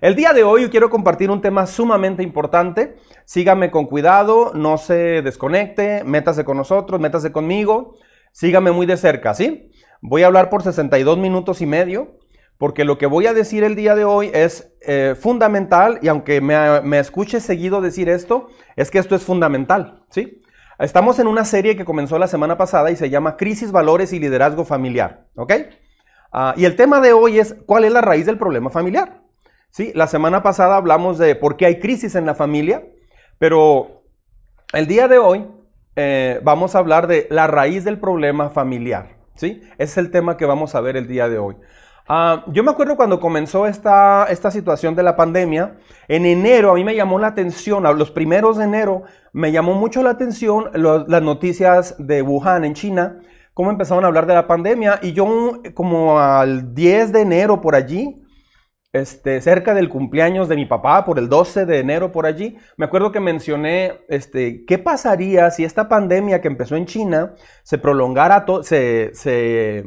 El día de hoy quiero compartir un tema sumamente importante. Sígame con cuidado, no se desconecte, métase con nosotros, métase conmigo, sígame muy de cerca, ¿sí? Voy a hablar por 62 minutos y medio, porque lo que voy a decir el día de hoy es eh, fundamental, y aunque me, me escuche seguido decir esto, es que esto es fundamental, ¿sí? Estamos en una serie que comenzó la semana pasada y se llama Crisis, Valores y Liderazgo Familiar, ¿ok? Ah, y el tema de hoy es cuál es la raíz del problema familiar. Sí, la semana pasada hablamos de por qué hay crisis en la familia, pero el día de hoy eh, vamos a hablar de la raíz del problema familiar. ¿sí? Ese es el tema que vamos a ver el día de hoy. Ah, yo me acuerdo cuando comenzó esta, esta situación de la pandemia, en enero a mí me llamó la atención, a los primeros de enero me llamó mucho la atención las noticias de Wuhan en China, cómo empezaron a hablar de la pandemia y yo como al 10 de enero por allí, este, cerca del cumpleaños de mi papá, por el 12 de enero por allí, me acuerdo que mencioné, este, ¿qué pasaría si esta pandemia que empezó en China se prolongara, se, se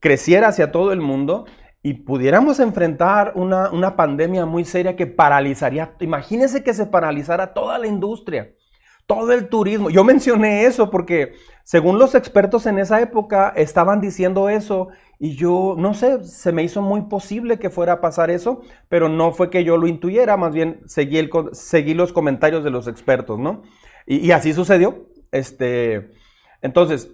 creciera hacia todo el mundo y pudiéramos enfrentar una, una pandemia muy seria que paralizaría, imagínense que se paralizara toda la industria todo el turismo. Yo mencioné eso porque según los expertos en esa época estaban diciendo eso y yo no sé, se me hizo muy posible que fuera a pasar eso, pero no fue que yo lo intuyera, más bien seguí, el, seguí los comentarios de los expertos, ¿no? Y, así sucedió. Este, entonces,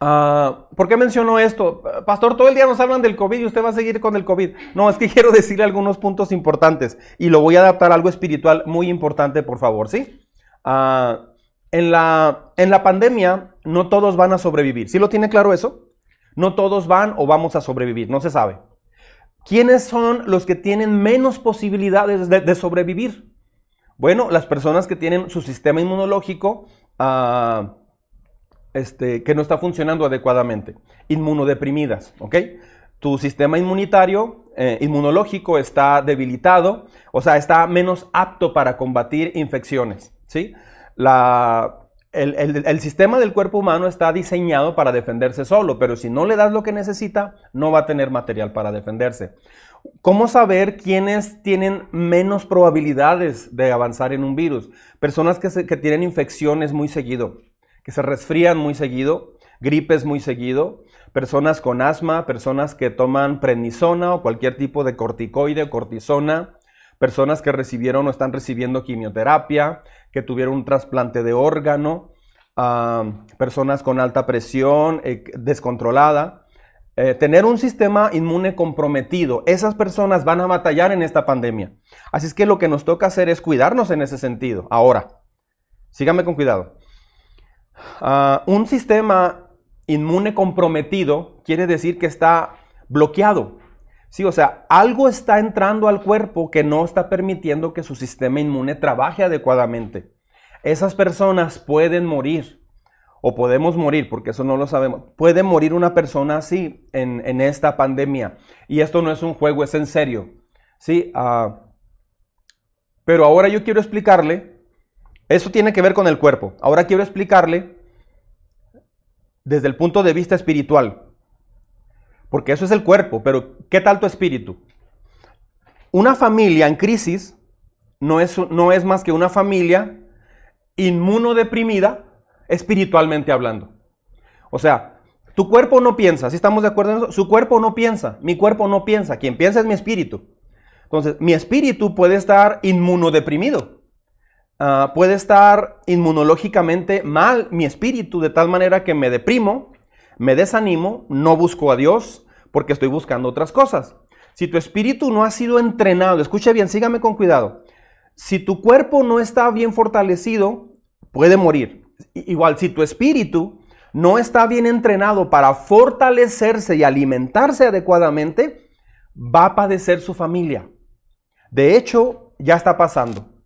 uh, ¿por qué menciono esto? Pastor, todo el día nos hablan del COVID y usted va a seguir con el COVID. No, es que quiero decirle algunos puntos importantes y lo voy a adaptar a algo espiritual muy importante, por favor, ¿sí? Ah, en, la, en la pandemia no todos van a sobrevivir. ¿Sí lo tiene claro eso? No todos van o vamos a sobrevivir, no se sabe. ¿Quiénes son los que tienen menos posibilidades de, sobrevivir? Bueno, las personas que tienen su sistema inmunológico ah, este, que no está funcionando adecuadamente, inmunodeprimidas, ¿ok? Tu sistema inmunitario, eh, inmunológico está debilitado, o sea, está menos apto para combatir infecciones. ¿sí? el, sistema del cuerpo humano está diseñado para defenderse solo, pero si no le das lo que necesita, no va a tener material para defenderse. ¿Cómo saber quiénes tienen menos probabilidades de avanzar en un virus? Personas que, que tienen infecciones muy seguido, que se resfrían muy seguido, gripes muy seguido, personas con asma, personas que toman prednisona o cualquier tipo de corticoide, cortisona, personas que recibieron o están recibiendo quimioterapia, que tuvieron un trasplante de órgano, personas con alta presión eh, descontrolada. Eh, tener un sistema inmune comprometido, esas personas van a batallar en esta pandemia. Así es que lo que nos toca hacer es cuidarnos en ese sentido. Ahora, síganme con cuidado. Ah, un sistema inmune comprometido quiere decir que está bloqueado. Sí, o sea, algo está entrando al cuerpo que no está permitiendo que su sistema inmune trabaje adecuadamente. Esas personas pueden morir, o podemos morir, porque eso no lo sabemos. Puede morir una persona así en, esta pandemia. Y esto no es un juego, es en serio. Sí, ah, pero ahora yo quiero explicarle, eso tiene que ver con el cuerpo. Ahora quiero explicarle desde el punto de vista espiritual. Porque eso es el cuerpo, pero ¿qué tal tu espíritu? Una familia en crisis no es, no es más que una familia inmunodeprimida espiritualmente hablando. O sea, tu cuerpo no piensa, si estamos de acuerdo en eso, su cuerpo no piensa, mi cuerpo no piensa, quien piensa es mi espíritu. Entonces, mi espíritu puede estar inmunodeprimido, ah, puede estar inmunológicamente mal mi espíritu de tal manera que me deprimo, me desanimo, no busco a Dios porque estoy buscando otras cosas. Si tu espíritu no ha sido entrenado, escucha bien, sígame con cuidado. Si tu cuerpo no está bien fortalecido, puede morir. Igual, si tu espíritu no está bien entrenado para fortalecerse y alimentarse adecuadamente, va a padecer su familia. De hecho, ya está pasando.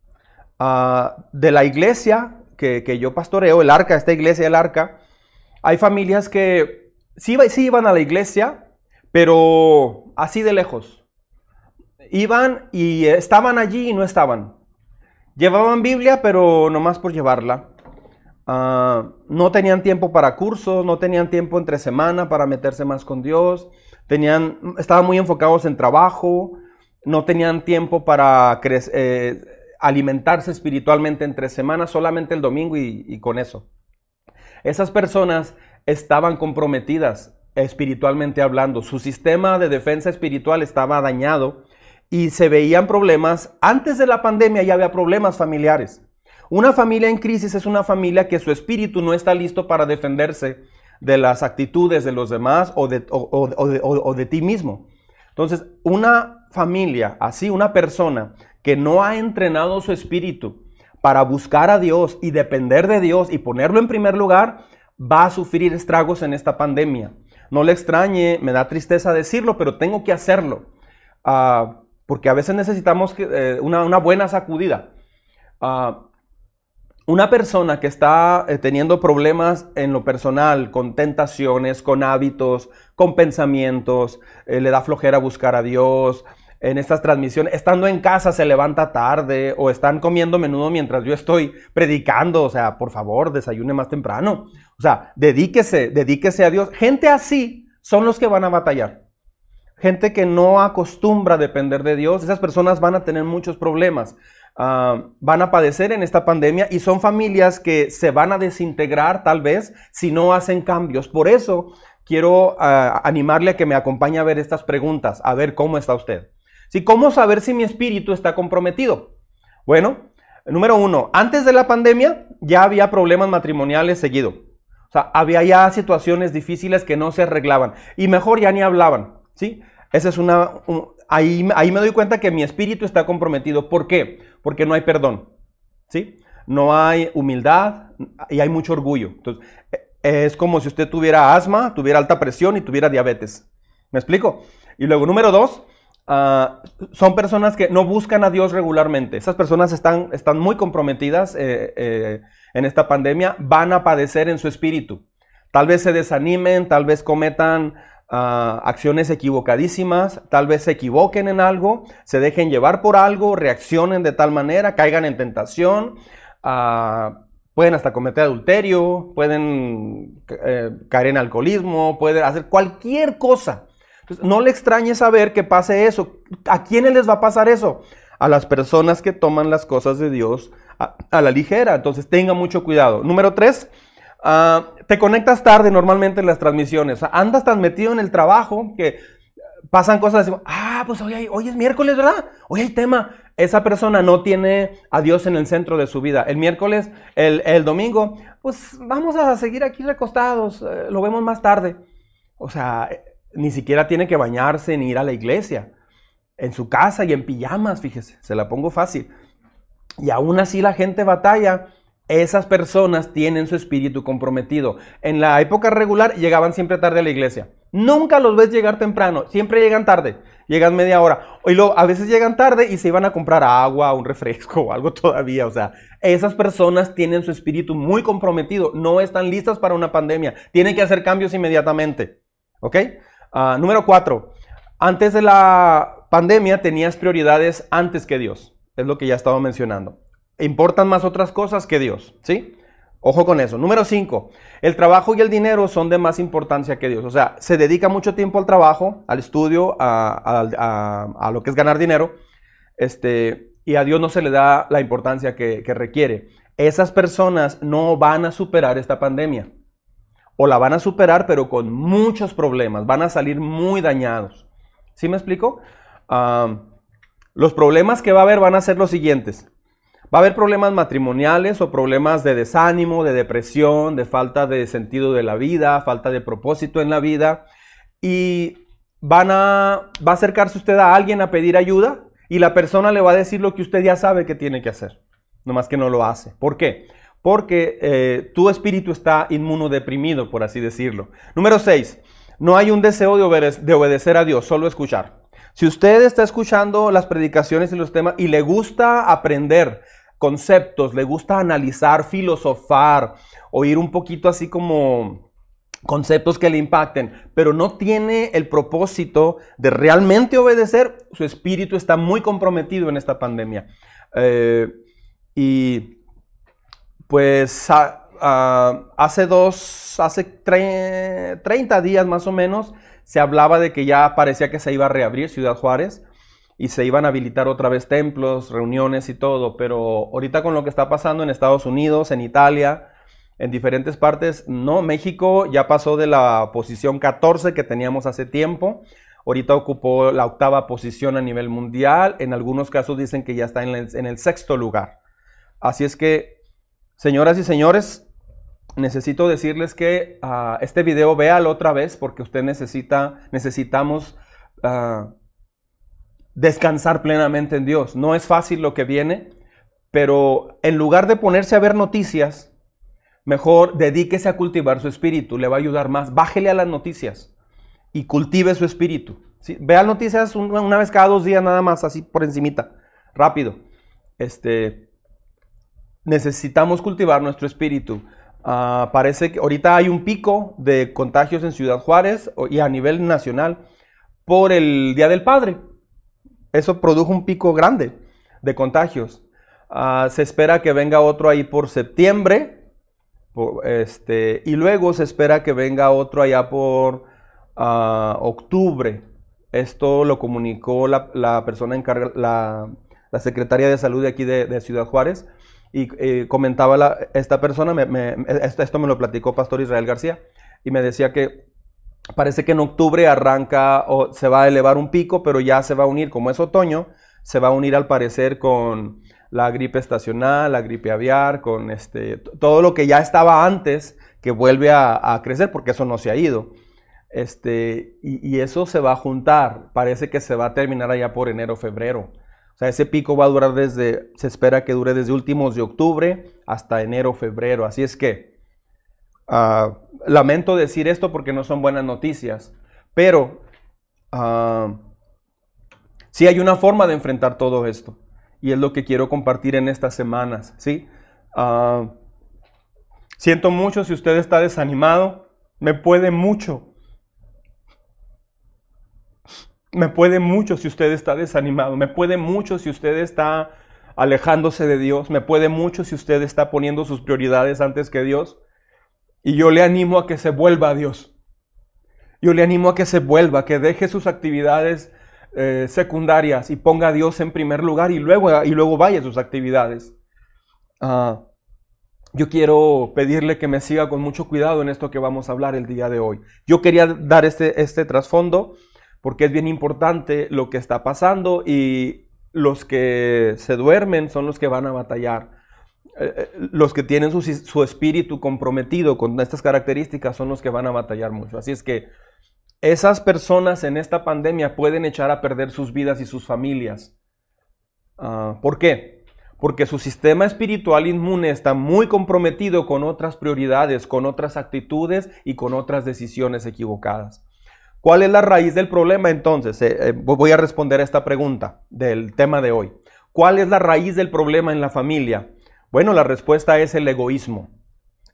Ah, de la iglesia que, que, yo pastoreo, el arca, esta iglesia, el arca, hay familias que sí, sí iban a la iglesia, pero así de lejos. Iban y estaban allí y no estaban. Llevaban Biblia, pero nomás por llevarla. Ah, no tenían tiempo para cursos, no tenían tiempo entre semana para meterse más con Dios. Tenían, estaban muy enfocados en trabajo, no tenían tiempo para eh, alimentarse espiritualmente entre semanas, solamente el domingo y con eso. Esas personas estaban comprometidas espiritualmente hablando. Su sistema de defensa espiritual estaba dañado y se veían problemas. Antes de la pandemia ya había problemas familiares. Una familia en crisis es una familia que su espíritu no está listo para defenderse de las actitudes de los demás o de, o, de, ti mismo. Entonces, una familia, así, una persona que no ha entrenado su espíritu para buscar a Dios y depender de Dios y ponerlo en primer lugar, va a sufrir estragos en esta pandemia. No le extrañe, me da tristeza decirlo, pero tengo que hacerlo. Ah, porque a veces necesitamos eh, una, buena sacudida. Ah, una persona que está eh, teniendo problemas en lo personal, con tentaciones, con hábitos, con pensamientos, eh, le da flojera buscar a Dios, en estas transmisiones, estando en casa se levanta tarde o están comiendo menudo mientras yo estoy predicando, o sea, por favor, desayune más temprano. O sea, dedíquese, dedíquese a Dios. Gente así son los que van a batallar. Gente que no acostumbra a depender de Dios, esas personas van a tener muchos problemas. Ah, van a padecer en esta pandemia y son familias que se van a desintegrar tal vez si no hacen cambios. Por eso quiero ah, animarle a que me acompañe a ver estas preguntas, a ver cómo está usted. ¿Cómo saber si mi espíritu está comprometido? Bueno, número uno, antes de la pandemia ya había problemas matrimoniales seguido. O sea, había ya situaciones difíciles que no se arreglaban y mejor ya ni hablaban, ¿sí? Esa es una... ahí, ahí me doy cuenta que mi espíritu está comprometido. ¿Por qué? Porque no hay perdón, ¿sí? No hay humildad y hay mucho orgullo. Entonces, e, es como si usted tuviera asma, tuviera alta presión y tuviera diabetes. ¿Me explico? Y luego, número dos, Ah, son personas que no buscan a Dios regularmente. Esas personas están, están muy comprometidas eh, eh, en esta pandemia, van a padecer en su espíritu. Tal vez se desanimen, tal vez cometan ah, acciones equivocadísimas, tal vez se equivoquen en algo, se dejen llevar por algo, reaccionen de tal manera, caigan en tentación, ah, pueden hasta cometer adulterio, pueden eh, caer en alcoholismo, pueden hacer cualquier cosa no le extrañe saber que pase eso. ¿A quiénes les va a pasar eso? A las personas que toman las cosas de Dios a, la ligera. Entonces tenga mucho cuidado. Número tres, ah, te conectas tarde normalmente en las transmisiones. andas tan metido en el trabajo que pasan cosas así. Ah, pues hoy, hoy es miércoles, ¿verdad? Hoy hay tema. Esa persona no tiene a Dios en el centro de su vida. El miércoles, el, domingo, pues vamos a seguir aquí recostados. Eh, lo vemos más tarde. O sea, ni siquiera tiene que bañarse ni ir a la iglesia. En su casa y en pijamas, fíjese, se la pongo fácil. Y aún así la gente batalla. Esas personas tienen su espíritu comprometido. En la época regular llegaban siempre tarde a la iglesia. Nunca los ves llegar temprano, siempre llegan tarde, llegan media hora. Y luego, a veces llegan tarde y se iban a comprar agua, un refresco o algo todavía. O sea, esas personas tienen su espíritu muy comprometido, no están listas para una pandemia, tienen que hacer cambios inmediatamente. ¿Ok? Ah, número cuatro, antes de la pandemia tenías prioridades antes que Dios. Es lo que ya estaba mencionando. Importan más otras cosas que Dios, ¿sí? Ojo con eso. Número cinco, el trabajo y el dinero son de más importancia que Dios. O sea, se dedica mucho tiempo al trabajo, al estudio, a, lo que es ganar dinero, este, y a Dios no se le da la importancia que requiere. Esas personas no van a superar esta pandemia o la van a superar, pero con muchos problemas, van a salir muy dañados. ¿Sí me explico? los problemas que va a haber van a ser los siguientes. Va a haber problemas matrimoniales o problemas de desánimo, de depresión, de falta de sentido de la vida, falta de propósito en la vida. Y van a, va a acercarse usted a alguien a pedir ayuda y la persona le va a decir lo que usted ya sabe que tiene que hacer. Nomás que no lo hace. ¿Por qué? Porque eh, tu espíritu está inmunodeprimido, por así decirlo. Número 6. No hay un deseo de, de obedecer a Dios, solo escuchar. Si usted está escuchando las predicaciones y los temas y le gusta aprender conceptos, le gusta analizar, filosofar, oír un poquito así como conceptos que le impacten, pero no tiene el propósito de realmente obedecer, su espíritu está muy comprometido en esta pandemia. Eh, y pues hace dos, hace 30 días más o menos, se hablaba de que ya parecía que se iba a reabrir Ciudad Juárez y se iban a habilitar otra vez templos, reuniones y todo, pero ahorita con lo que está pasando en Estados Unidos, en Italia, en diferentes partes, no, México ya pasó de la posición 14 que teníamos hace tiempo, ahorita ocupó la octava posición a nivel mundial, en algunos casos dicen que ya está en el, sexto lugar. Así es que, señoras y señores, necesito decirles que uh, este video véalo otra vez porque usted necesita, necesitamos... Uh, descansar plenamente en Dios. No es fácil lo que viene, pero en lugar de ponerse a ver noticias, mejor dedíquese a cultivar su espíritu, le va a ayudar más. Bájele a las noticias y cultive su espíritu. Vea noticias una vez cada dos días nada más, así por encimita, rápido. Este, necesitamos cultivar nuestro espíritu. Ah, parece que ahorita hay un pico de contagios en Ciudad Juárez y a nivel nacional por el Día del Padre. Eso produjo un pico grande de contagios. Ah, se espera que venga otro ahí por septiembre. este, y luego se espera que venga otro allá por ah, octubre. Esto lo comunicó la, persona encargada, la, la, secretaria de salud de aquí de, Ciudad Juárez. Y eh, comentaba esta persona, esto, esto me lo platicó Pastor Israel García, y me decía que Parece que en octubre arranca o se va a elevar un pico, pero ya se va a unir, como es otoño, se va a unir al parecer con la gripe estacional, la gripe aviar, con este, todo lo que ya estaba antes que vuelve a, crecer, porque eso no se ha ido. Este, y, eso se va a juntar, parece que se va a terminar allá por enero, febrero. O sea, ese pico va a durar desde, se espera que dure desde últimos de octubre hasta enero, febrero. Así es que, uh, lamento decir esto porque no son buenas noticias, pero uh, sí hay una forma de enfrentar todo esto y es lo que quiero compartir en estas semanas, ¿sí? Ah, siento mucho si usted está desanimado, me puede mucho. Me puede mucho si usted está desanimado, me puede mucho si usted está alejándose de Dios, me puede mucho si usted está poniendo sus prioridades antes que Dios. Y yo le animo a que se vuelva a Dios. Yo le animo a que se vuelva, que deje sus actividades eh, secundarias y ponga a Dios en primer lugar y luego, y luego vaya a sus actividades. Ah, yo quiero pedirle que me siga con mucho cuidado en esto que vamos a hablar el día de hoy. Yo quería dar este, este trasfondo porque es bien importante lo que está pasando y los que se duermen son los que van a batallar. Eh, eh, los que tienen su, espíritu comprometido con estas características son los que van a batallar mucho. Así es que esas personas en esta pandemia pueden echar a perder sus vidas y sus familias. Ah, ¿Por qué? Porque su sistema espiritual inmune está muy comprometido con otras prioridades, con otras actitudes y con otras decisiones equivocadas. ¿Cuál es la raíz del problema entonces? Eh, voy a responder a esta pregunta del tema de hoy. ¿Cuál es la raíz del problema en la familia? Bueno, la respuesta es el egoísmo.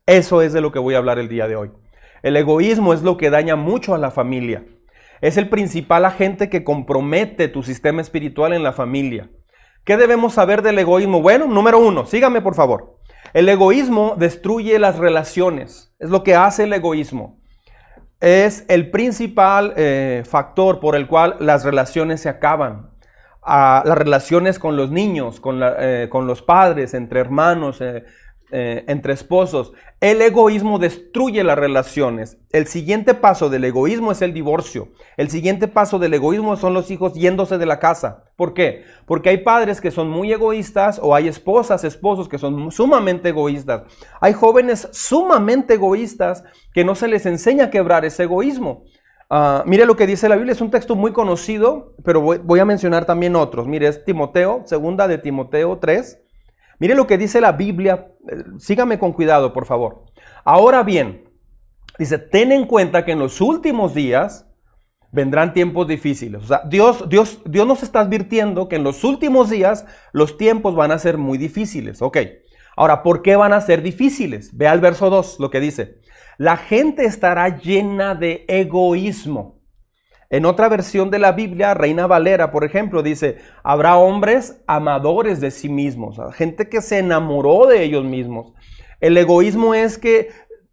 Eso es de lo que voy a hablar el día de hoy. El egoísmo es lo que daña mucho a la familia. Es el principal agente que compromete tu sistema espiritual en la familia. ¿Qué debemos saber del egoísmo? Bueno, número uno, sígame por favor. El egoísmo destruye las relaciones. Es lo que hace el egoísmo. Es el principal eh, factor por el cual las relaciones se acaban. A las relaciones con los niños, con, eh, con los padres, entre hermanos, eh, eh, entre esposos. El egoísmo destruye las relaciones. El siguiente paso del egoísmo es el divorcio. El siguiente paso del egoísmo son los hijos yéndose de la casa. ¿Por qué? Porque hay padres que son muy egoístas o hay esposas, esposos que son sumamente egoístas. Hay jóvenes sumamente egoístas que no se les enseña a quebrar ese egoísmo. Ah, mire lo que dice la Biblia, es un texto muy conocido, pero voy, a mencionar también otros. Mire, es Timoteo, segunda de Timoteo 3. Mire lo que dice la Biblia, eh, sígame con cuidado, por favor. Ahora bien, dice, ten en cuenta que en los últimos días vendrán tiempos difíciles. O sea, Dios, Dios, Dios nos está advirtiendo que en los últimos días los tiempos van a ser muy difíciles. Ok. Ahora, ¿por qué van a ser difíciles? Vea el verso 2, lo que dice. La gente estará llena de egoísmo. En otra versión de la Biblia, Reina Valera, por ejemplo, dice, habrá hombres amadores de sí mismos, gente que se enamoró de ellos mismos. El egoísmo es que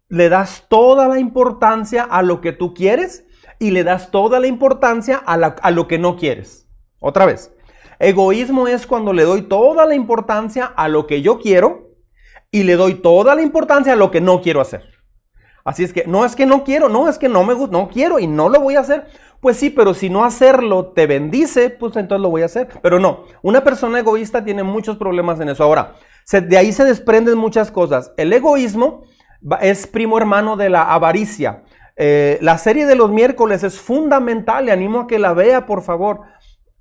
le das toda la importancia a lo que tú quieres y le das toda la importancia a, lo que no quieres. Otra vez, Egoísmo es cuando le doy toda la importancia a lo que yo quiero y le doy toda la importancia a lo que no quiero hacer. Así es que no es que no quiero, no es que no me gusta, no quiero y no lo voy a hacer. Pues sí, pero si no hacerlo te bendice, pues entonces lo voy a hacer. Pero no, una persona egoísta tiene muchos problemas en eso. Ahora, de ahí se desprenden muchas cosas. El egoísmo es primo hermano de la avaricia. Eh, la serie de los miércoles es fundamental, le animo a que la vea, por favor.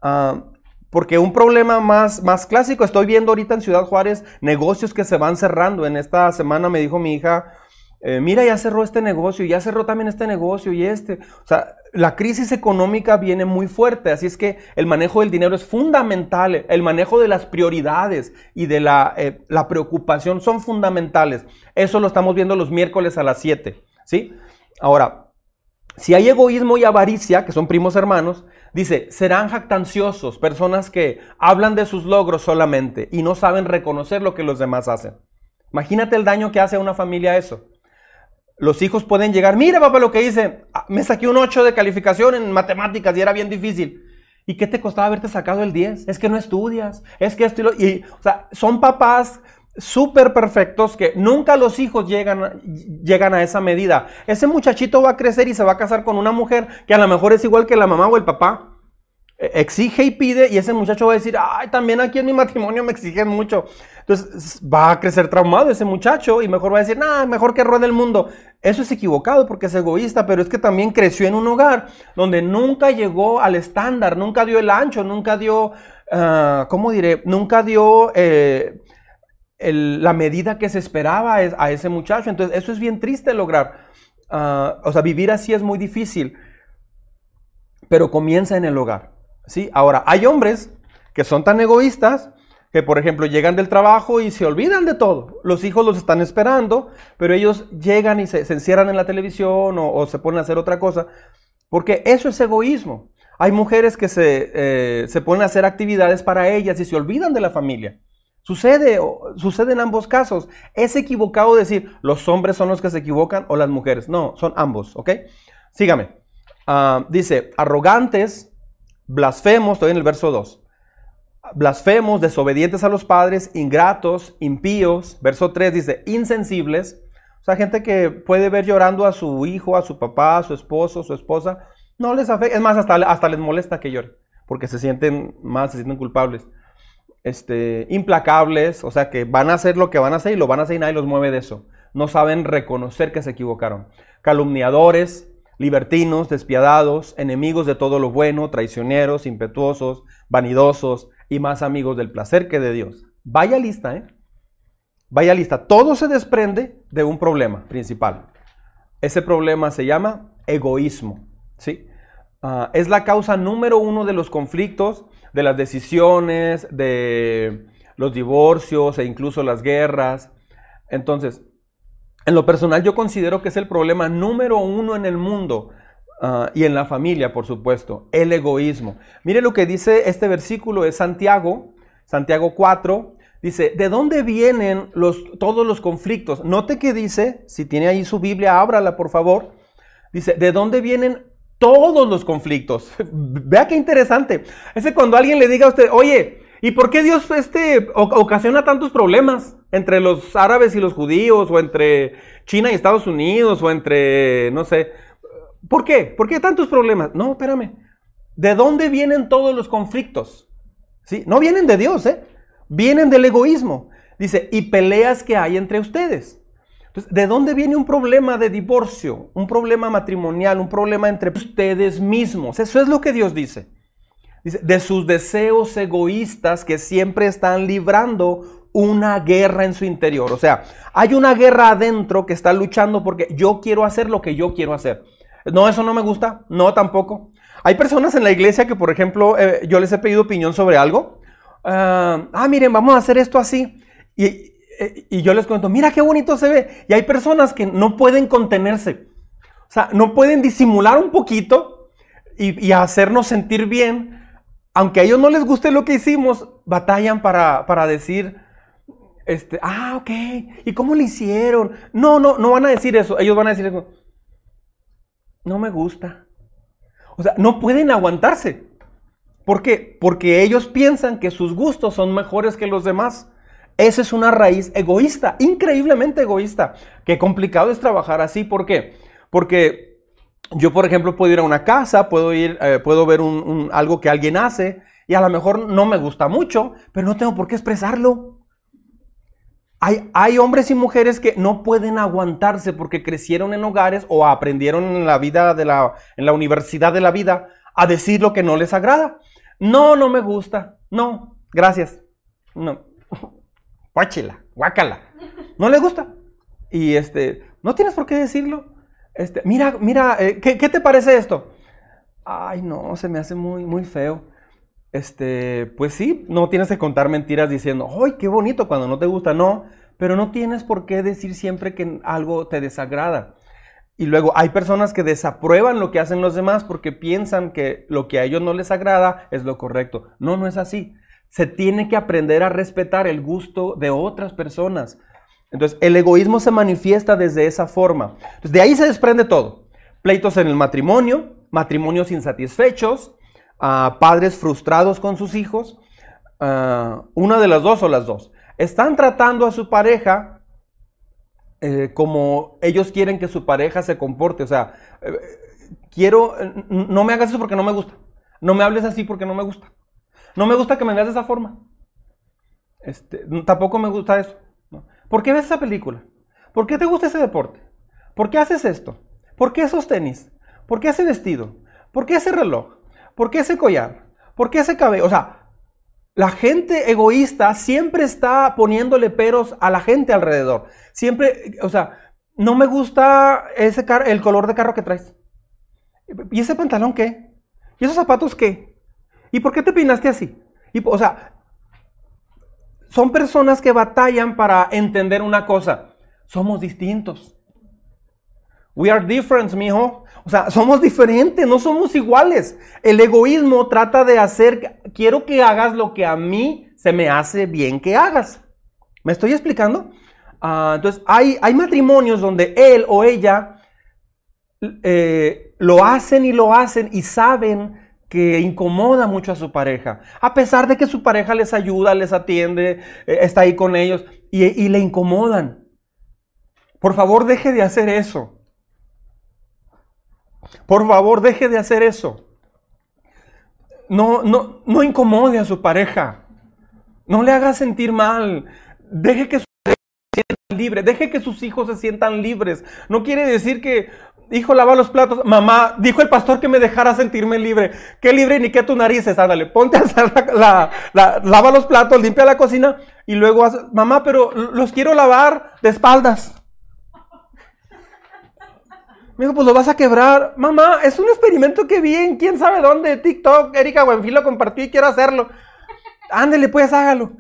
Ah, porque un problema más, más clásico, estoy viendo ahorita en Ciudad Juárez negocios que se van cerrando. En esta semana me dijo mi hija, eh, mira, ya cerró este negocio, ya cerró también este negocio y este. O sea, la crisis económica viene muy fuerte, así es que el manejo del dinero es fundamental, el manejo de las prioridades y de la, eh, preocupación son fundamentales. Eso lo estamos viendo los miércoles a las 7, ¿sí? Ahora, si hay egoísmo y avaricia, que son primos hermanos, dice, serán jactanciosos, personas que hablan de sus logros solamente y no saben reconocer lo que los demás hacen. Imagínate el daño que hace a una familia eso. Los hijos pueden llegar, mira papá lo que hice, ah, me saqué un 8 de calificación en matemáticas y era bien difícil. ¿Y qué te costaba haberte sacado el 10? Es que no estudias, es que esto y, o sea, son papás súper perfectos que nunca los hijos llegan, llegan a esa medida. Ese muchachito va a crecer y se va a casar con una mujer que a lo mejor es igual que la mamá o el papá. E, exige y pide y ese muchacho va a decir, ay, también aquí en mi matrimonio me exigen mucho. Entonces va a crecer traumado ese muchacho y mejor va a decir, nah, mejor que ruede el mundo. Eso es equivocado porque es egoísta, pero es que también creció en un hogar donde nunca llegó al estándar, nunca dio el ancho, nunca dio, uh, ¿cómo diré? Nunca dio eh, la medida que se esperaba a ese muchacho. Entonces eso es bien triste lograr. Uh, o sea, vivir así es muy difícil, pero comienza en el hogar. ¿sí? Ahora, hay hombres que son tan egoístas que, por ejemplo, llegan del trabajo y se olvidan de todo. Los hijos los están esperando, pero ellos llegan y se, encierran en la televisión o, se ponen a hacer otra cosa, porque eso es egoísmo. Hay mujeres que se, eh, se ponen a hacer actividades para ellas y se olvidan de la familia. Sucede, sucede en ambos casos. Es equivocado decir los hombres son los que se equivocan o las mujeres. No, son ambos, ¿ok? Sígame. Ah, dice, arrogantes, blasfemos, estoy en el verso 2. Blasfemos, desobedientes a los padres, ingratos, impíos. Verso 3 dice, insensibles. O sea, gente que puede ver llorando a su hijo, a su papá, a su esposo, su esposa. No les afecta. Es más, hasta, hasta les molesta que llore. Porque se sienten mal, se sienten culpables. Este, implacables, o sea que van a hacer lo que van a hacer y lo van a hacer y nadie los mueve de eso. No saben reconocer que se equivocaron. Calumniadores, libertinos, despiadados, enemigos de todo lo bueno, traicioneros, impetuosos, vanidosos y más amigos del placer que de Dios. Vaya lista, ¿eh? Vaya lista. Todo se desprende de un problema principal. Ese problema se llama egoísmo, ¿sí? Ah, es la causa número uno de los conflictos, de las decisiones, de los divorcios e incluso las guerras. Entonces, en lo personal yo considero que es el problema número uno en el mundo ah, y en la familia, por supuesto, el egoísmo. Mire lo que dice este versículo, es Santiago, Santiago 4, dice, ¿de dónde vienen los, todos los conflictos? Note que dice, si tiene ahí su Biblia, ábrala por favor, dice, ¿de dónde vienen todos los conflictos? Vea qué interesante. Ese cuando alguien le diga a usted, oye, ¿Y por qué Dios este, ocasiona tantos problemas entre los árabes y los judíos, o entre China y Estados Unidos, o entre, no sé? ¿Por qué? ¿Por qué tantos problemas? No, espérame. ¿De dónde vienen todos los conflictos? ¿Sí? No vienen de Dios, ¿eh? Vienen del egoísmo. Dice, y peleas que hay entre ustedes. Entonces, ¿de dónde viene un problema de divorcio, un problema matrimonial, un problema entre ustedes mismos? Eso es lo que Dios dice de sus deseos egoístas que siempre están librando una guerra en su interior. O sea, hay una guerra adentro que está luchando porque yo quiero hacer lo que yo quiero hacer. No, eso no me gusta. No, tampoco. Hay personas en la iglesia que, por ejemplo, eh, yo les he pedido opinión sobre algo. ah, ah miren, vamos a hacer esto así. Y, eh, y yo les cuento, mira qué bonito se ve. Y hay personas que no pueden contenerse. O sea, no pueden disimular un poquito y, hacernos sentir bien aunque a ellos no les guste lo que hicimos, batallan para, decir, este, ah, ok, ¿y cómo lo hicieron? No, no, no van a decir eso, ellos van a decir eso. No me gusta. O sea, no pueden aguantarse. ¿Por qué? Porque ellos piensan que sus gustos son mejores que los demás. Esa es una raíz egoísta, increíblemente egoísta. Qué complicado es trabajar así. ¿Por qué? Porque yo, por ejemplo, puedo ir a una casa, puedo ir, eh, puedo ver algo que alguien hace y a lo mejor no me gusta mucho, pero no tengo por qué expresarlo. Hay, hombres y mujeres que no pueden aguantarse porque crecieron en hogares o aprendieron en la vida de la, en la universidad de la vida a decir lo que no les agrada. No, no me gusta. No, gracias. No. Guáchela, guácala. No le gusta. Y este, no tienes por qué decirlo. Este, mira, mira, eh, ¿qué, te parece esto? Ay, no, se me hace muy, muy feo. Este, pues sí, no tienes que contar mentiras diciendo, ¡ay, qué bonito! cuando no te gusta, no. Pero no tienes por qué decir siempre que algo te desagrada. Y luego hay personas que desaprueban lo que hacen los demás porque piensan que lo que a ellos no les agrada es lo correcto. No, no es así. Se tiene que aprender a respetar el gusto de otras personas. Entonces, el egoísmo se manifiesta desde esa forma. Entonces, de ahí se desprende todo. Pleitos en el matrimonio, matrimonios insatisfechos, ah, padres frustrados con sus hijos, una de las dos o las dos. Están tratando a su pareja eh, como ellos quieren que su pareja se comporte. O sea, eh, quiero, no me hagas eso porque no me gusta. No me hables así porque no me gusta. No me gusta que me veas de esa forma. Este, tampoco me gusta eso. ¿Por qué ves esa película? ¿Por qué te gusta ese deporte? ¿Por qué haces esto? ¿Por qué esos tenis? ¿Por qué ese vestido? ¿Por qué ese reloj? ¿Por qué ese collar? ¿Por qué ese cabello? O sea, la gente egoísta siempre está poniéndole peros a la gente alrededor. Siempre, o sea, no me gusta ese el color de carro que traes. ¿Y ese pantalón qué? ¿Y esos zapatos qué? ¿Y por qué te peinaste así? Y, o sea, son personas que batallan para entender una cosa. Somos distintos. We are different, mijo. O sea, somos diferentes, no somos iguales. El egoísmo trata de hacer, quiero que hagas lo que a mí se me hace bien que hagas. ¿Me estoy explicando? Ah, entonces, hay, hay, matrimonios donde él o ella eh, lo hacen y lo hacen y saben que incomoda mucho a su pareja, a pesar de que su pareja les ayuda, les atiende, eh, está ahí con ellos y, le incomodan. Por favor, deje de hacer eso. Por favor, deje de hacer eso. No, no, no incomode a su pareja. No le haga sentir mal. Deje que su pareja se sienta libre. Deje que sus hijos se sientan libres. No quiere decir que Hijo, lava los platos. Mamá, dijo el pastor que me dejara sentirme libre. ¿Qué libre ni qué tu narices? Ándale, ponte a hacer la, lava los platos, limpia la cocina y luego, mamá, pero los quiero lavar de espaldas. Me dijo, pues lo vas a quebrar. Mamá, es un experimento que vi en quién sabe dónde, TikTok, Erika Buenfil lo compartió y quiero hacerlo. Ándele, pues hágalo.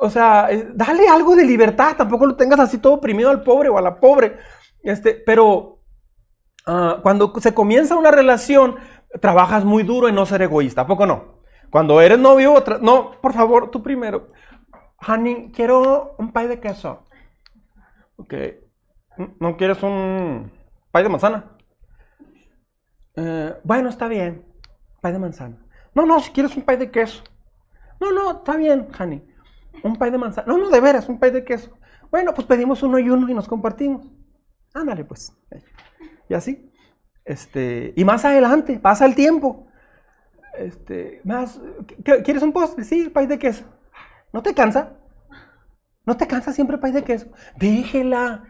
O sea, eh, dale algo de libertad, tampoco lo tengas así todo oprimido al pobre o a la pobre. Este, pero Ah, cuando se comienza una relación, trabajas muy duro en no ser egoísta, ¿a poco no? Cuando eres novio, otra, no, por favor, tú primero. Honey, quiero un pay de queso. Ok. ¿No quieres un pay de manzana? Eh, bueno, está bien. Pay de manzana. No, no, si quieres un pay de queso. No, no, está bien, honey. Un pay de manzana. No, no, de veras, un pay de queso. Bueno, pues pedimos uno y uno y nos compartimos. Ándale, pues y así. Este, y más adelante, pasa el tiempo. Este, más, ¿quieres un postre? Sí, pay de queso. ¿No te cansa? ¿No te cansa siempre pay de queso? Déjela.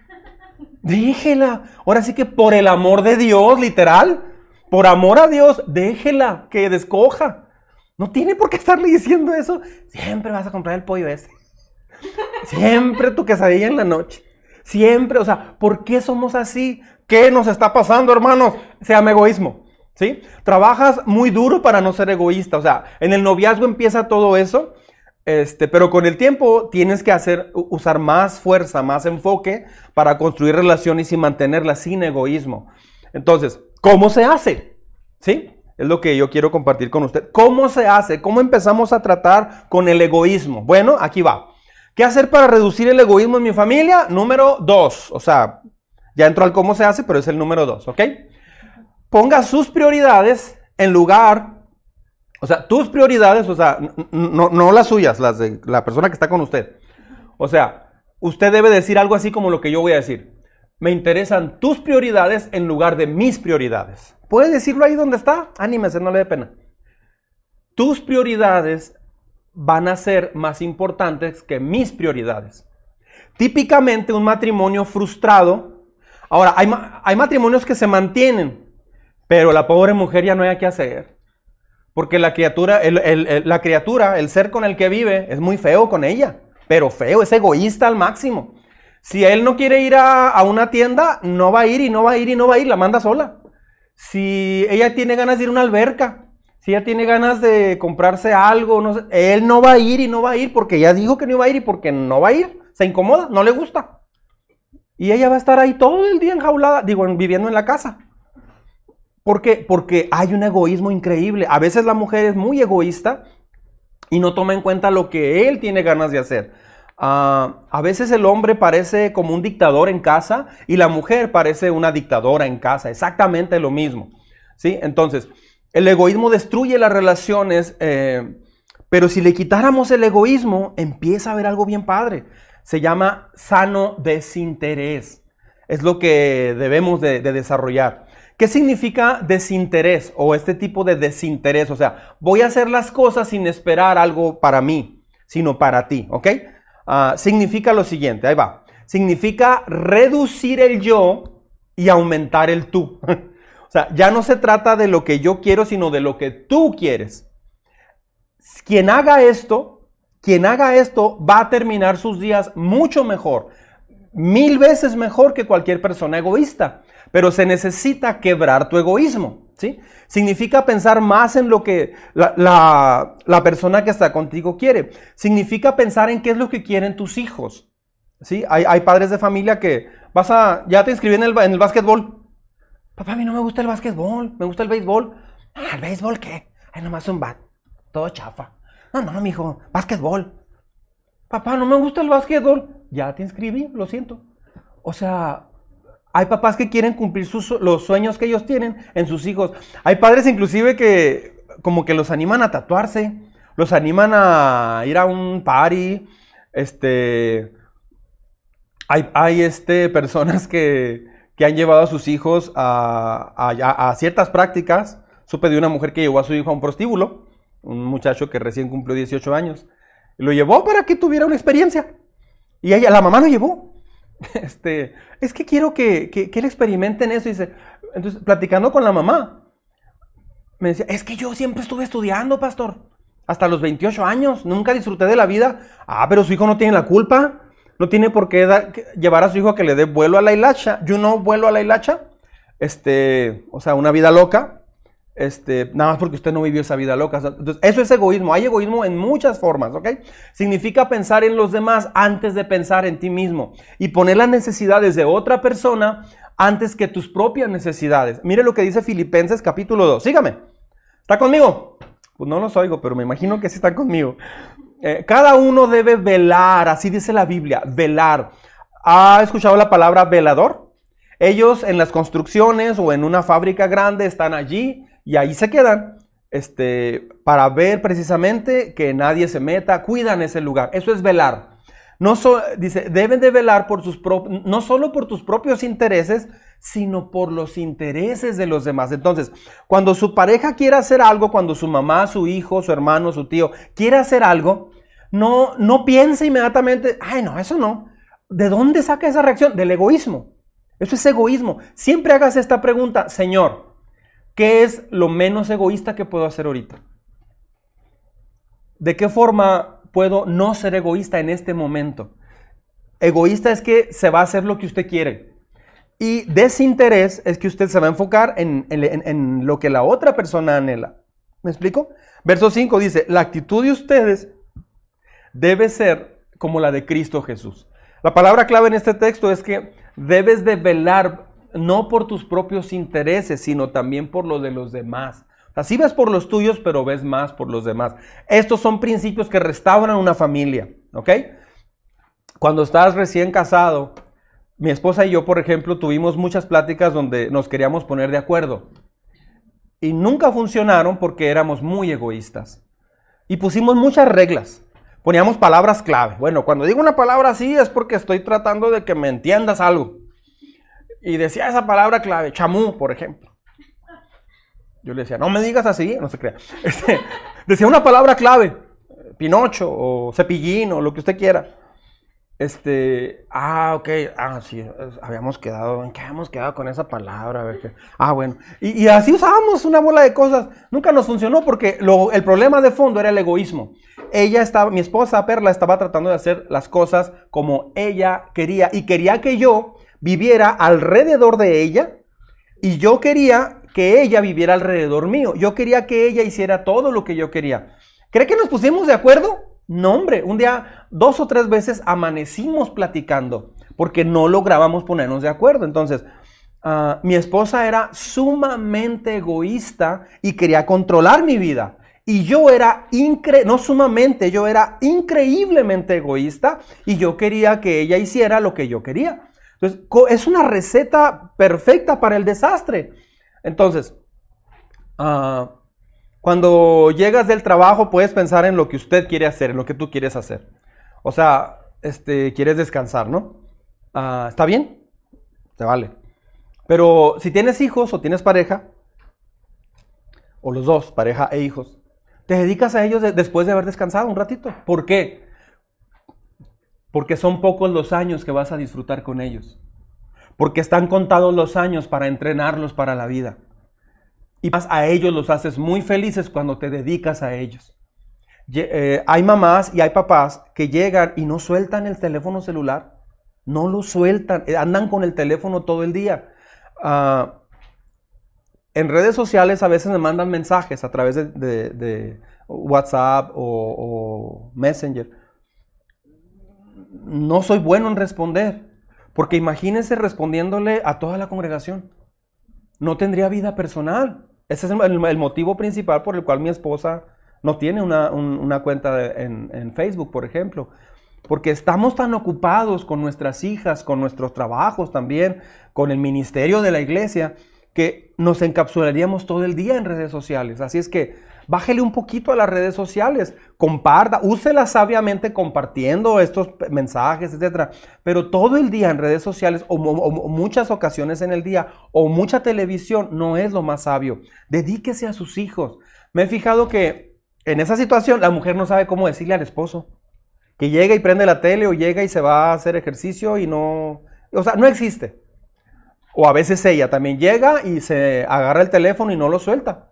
Déjela. Ahora sí que por el amor de Dios, literal, por amor a Dios, déjela que descoja. No tiene por qué estarle diciendo eso. Siempre vas a comprar el pollo ese. Siempre tu quesadilla en la noche. Siempre, o sea, ¿por qué somos así? ¿Qué nos está pasando, hermanos? Se llama egoísmo. ¿Sí? Trabajas muy duro para no ser egoísta. O sea, en el noviazgo empieza todo eso. Este, pero con el tiempo tienes que hacer, usar más fuerza, más enfoque para construir relaciones y mantenerlas sin egoísmo. Entonces, ¿cómo se hace? ¿Sí? Es lo que yo quiero compartir con usted. ¿Cómo se hace? ¿Cómo empezamos a tratar con el egoísmo? Bueno, aquí va. ¿Qué hacer para reducir el egoísmo en mi familia? Número dos. O sea, ya entró al cómo se hace, pero es el número dos, ¿ok? Ponga sus prioridades en lugar O sea, tus prioridades, o sea, no, no las suyas, las de la persona que está con usted. O sea, usted debe decir algo así como lo que yo voy a decir. Me interesan tus prioridades en lugar de mis prioridades. ¿Puede decirlo ahí donde está? Anímese, no le dé pena. Tus prioridades van a ser más importantes que mis prioridades. Típicamente un matrimonio frustrado. Ahora, hay, hay matrimonios que se mantienen, pero la pobre mujer ya no hay qué hacer. Porque la criatura, la criatura, el ser con el que vive, es muy feo con ella. Pero feo, es egoísta al máximo. Si él no quiere ir a, una tienda, no va a ir y no va a ir y no va a ir, la manda sola. Si ella tiene ganas de ir a una alberca, si ella tiene ganas de comprarse algo, no sé, él no va a ir y no va a ir porque ya dijo que no iba a ir y porque no va a ir, se incomoda, no le gusta. Y ella va a estar ahí todo el día enjaulada, digo, viviendo en la casa. ¿Por qué? Porque hay un egoísmo increíble. A veces la mujer es muy egoísta y no toma en cuenta lo que él tiene ganas de hacer. Ah, a veces el hombre parece como un dictador en casa y la mujer parece una dictadora en casa, exactamente lo mismo. ¿sí? Entonces, el egoísmo destruye las relaciones, eh, pero si le quitáramos el egoísmo, empieza a haber algo bien padre. Se llama sano desinterés. Es lo que debemos de desarrollar. ¿Qué significa desinterés o este tipo de desinterés? O sea, voy a hacer las cosas sin esperar algo para mí, sino para ti, ¿ok? Ah, significa lo siguiente, ahí va. Significa reducir el yo y aumentar el tú. o sea, ya no se trata de lo que yo quiero, sino de lo que tú quieres. Quien haga esto, quien haga esto va a terminar sus días mucho mejor, mil veces mejor que cualquier persona egoísta. Pero se necesita quebrar tu egoísmo. ¿sí? Significa pensar más en lo que la, persona que está contigo quiere. Significa pensar en qué es lo que quieren tus hijos. ¿sí? Hay, padres de familia que vas a, ya te inscribí en el, en el básquetbol. Papá, a mí no me gusta el básquetbol, me gusta el béisbol. Ah, ¿el béisbol qué? Ay, nomás un bat, todo chafa. No, no, mijo, básquetbol. Papá, no me gusta el básquetbol. Ya te inscribí, lo siento. O sea, hay papás que quieren cumplir los sueños que ellos tienen en sus hijos. Hay padres inclusive que como que los animan a tatuarse, los animan a ir a un party. Este, hay, este, personas que, han llevado a sus hijos a, ciertas prácticas. Supe de una mujer que llevó a su hijo a un prostíbulo, un muchacho que recién cumplió 18 años. Lo llevó para que tuviera una experiencia. Y ella, la mamá lo llevó. Este, es que quiero que, que, él experimente en eso. dice, entonces, platicando con la mamá, me decía, es que yo siempre estuve estudiando, pastor, hasta los 28 años, nunca disfruté de la vida. Ah, pero su hijo no tiene la culpa, no tiene por qué llevar a su hijo a que le dé vuelo a la hilacha. Yo no vuelo a la hilacha, este, o sea, una vida loca. Este, nada más porque usted no vivió esa vida loca. Entonces, eso es egoísmo. Hay egoísmo en muchas formas, ¿ok? Significa pensar en los demás antes de pensar en ti mismo y poner las necesidades de otra persona antes que tus propias necesidades. Mire lo que dice Filipenses capítulo 2. Sígame. ¿Está conmigo? Pues no los oigo, pero me imagino que sí están conmigo. Eh, cada uno debe velar, así dice la Biblia, velar. ¿Ha escuchado la palabra velador? Ellos en las construcciones o en una fábrica grande están allí y ahí se quedan este, para ver precisamente que nadie se meta, cuidan ese lugar. Eso es velar. No dice, deben de velar por sus no solo por tus propios intereses, sino por los intereses de los demás. Entonces, cuando su pareja quiere hacer algo, cuando su mamá, su hijo, su hermano, su tío quiere hacer algo, no, no piense inmediatamente, ay, no, eso no. ¿De dónde saca esa reacción? Del egoísmo. Eso es egoísmo. Siempre hagas esta pregunta, Señor, ¿Qué es lo menos egoísta que puedo hacer ahorita? ¿De qué forma puedo no ser egoísta en este momento? Egoísta es que se va a hacer lo que usted quiere. Y desinterés es que usted se va a enfocar en, en lo que la otra persona anhela. ¿Me explico? Verso 5 dice, la actitud de ustedes debe ser como la de Cristo Jesús. La palabra clave en este texto es que debes de velar no por tus propios intereses, sino también por lo de los demás. Así ves por los tuyos, pero ves más por los demás. Estos son principios que restauran una familia, ¿ok? Cuando estás recién casado, mi esposa y yo, por ejemplo, tuvimos muchas pláticas donde nos queríamos poner de acuerdo. y nunca funcionaron porque éramos muy egoístas. Y pusimos muchas reglas. Poníamos palabras clave. Bueno, cuando digo una palabra así es porque estoy tratando de que me entiendas algo. Y decía esa palabra clave, chamú, por ejemplo. Yo le decía, no me digas así, no se crea. Este, decía una palabra clave, Pinocho o Cepillín o lo que usted quiera. Este, ah, ok, ah, sí, habíamos quedado, ¿en qué habíamos quedado con esa palabra? A. Ah, bueno, y, así usábamos una bola de cosas. Nunca nos funcionó porque el problema de fondo era el egoísmo. Ella estaba, mi esposa Perla estaba tratando de hacer las cosas como ella quería y quería que yo viviera alrededor de ella y yo quería que ella viviera alrededor mío. Yo quería que ella hiciera todo lo que yo quería. ¿Cree que nos pusimos de acuerdo? No, hombre, un día, dos o tres veces amanecimos platicando porque no lográbamos ponernos de acuerdo. Entonces, ah, mi esposa era sumamente egoísta y quería controlar mi vida. Y yo era, incre no sumamente, yo era increíblemente egoísta y yo quería que ella hiciera lo que yo quería. Entonces, es una receta perfecta para el desastre. Entonces, uh, cuando llegas del trabajo puedes pensar en lo que usted quiere hacer, en lo que tú quieres hacer. O sea, este, quieres descansar, ¿no? Ah, ¿Está bien? Te vale. Pero si tienes hijos o tienes pareja, o los dos, pareja e hijos, te dedicas a ellos después de haber descansado un ratito. ¿Por qué? Porque son pocos los años que vas a disfrutar con ellos. Porque están contados los años para entrenarlos para la vida. Y más a ellos los haces muy felices cuando te dedicas a ellos. Eh, hay mamás y hay papás que llegan y no sueltan el teléfono celular. No lo sueltan. Eh, andan con el teléfono todo el día. Ah, en redes sociales a veces me mandan mensajes a través de, WhatsApp o, o Messenger. No soy bueno en responder. Porque imagínense respondiéndole a toda la congregación. No tendría vida personal. Ese es el, motivo principal por el cual mi esposa no tiene una, cuenta en, Facebook, por ejemplo. Porque estamos tan ocupados con nuestras hijas, con nuestros trabajos también, con el ministerio de la iglesia, que nos encapsularíamos todo el día en redes sociales. Así es que bájele un poquito a las redes sociales, comparta, úsela sabiamente compartiendo estos mensajes, etcétera. Pero todo el día en redes sociales, o, muchas ocasiones en el día, o mucha televisión, no es lo más sabio. Dedíquese a sus hijos. Me he fijado que en esa situación la mujer no sabe cómo decirle al esposo. Que llega y prende la tele o llega y se va a hacer ejercicio y no... O sea, no existe. O a veces ella también llega y se agarra el teléfono y no lo suelta.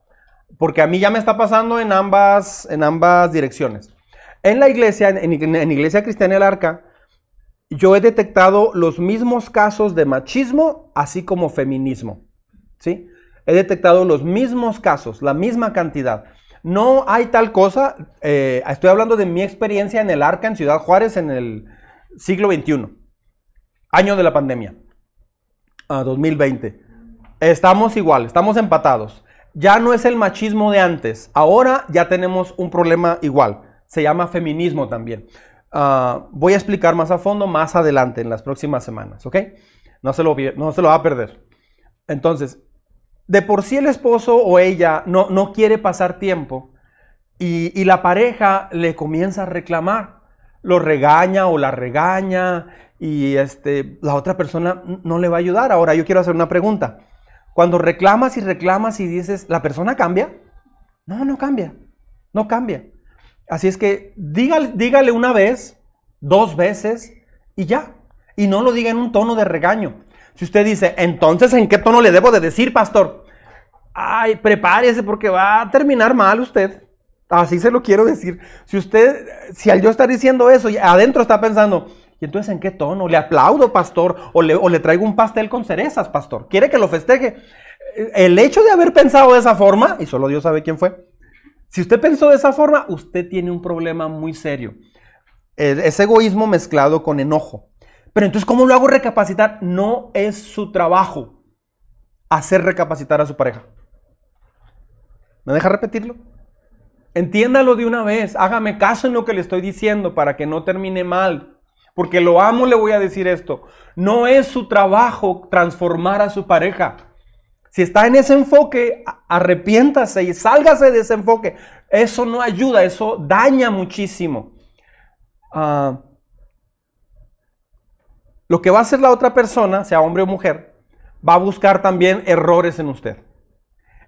Porque a mí ya me está pasando en ambas, en ambas direcciones. En la iglesia, en, en Iglesia Cristiana del Arca, yo he detectado los mismos casos de machismo, así como feminismo. ¿Sí? He detectado los mismos casos, la misma cantidad. No hay tal cosa, eh, estoy hablando de mi experiencia en el Arca en Ciudad Juárez en el siglo XXI, año de la pandemia, a 2020. Estamos igual, estamos empatados ya no es el machismo de antes. Ahora ya tenemos un problema igual. Se llama feminismo también. Ah, voy a explicar más a fondo más adelante en las próximas semanas, ¿ok? No se lo, no se lo va a perder. Entonces, de por sí el esposo o ella no, no quiere pasar tiempo y, y la pareja le comienza a reclamar, lo regaña o la regaña y este, la otra persona no le va a ayudar. Ahora yo quiero hacer una pregunta. Cuando reclamas y reclamas y dices, ¿la persona cambia? No, no cambia. No cambia. Así es que dígale, una vez, dos veces y ya. Y no lo diga en un tono de regaño. Si usted dice, entonces, ¿en qué tono le debo de decir, pastor? Ay, prepárese porque va a terminar mal usted. Así se lo quiero decir. Si usted, si al yo estar diciendo eso, adentro está pensando, ¿Y entonces en qué tono? ¿Le aplaudo, pastor? ¿O le, ¿O le, traigo un pastel con cerezas, pastor? ¿Quiere que lo festeje? El hecho de haber pensado de esa forma, y solo Dios sabe quién fue, si usted pensó de esa forma, usted tiene un problema muy serio. Es egoísmo mezclado con enojo. Pero entonces, ¿cómo lo hago recapacitar? No es su trabajo hacer recapacitar a su pareja. ¿Me deja repetirlo? Entiéndalo de una vez, hágame caso en lo que le estoy diciendo para que no termine mal porque lo amo, le voy a decir esto. No es su trabajo transformar a su pareja. Si está en ese enfoque, arrepiéntase y sálgase de ese enfoque. Eso no ayuda, eso daña muchísimo. Ah, lo que va a hacer la otra persona, sea hombre o mujer, va a buscar también errores en usted.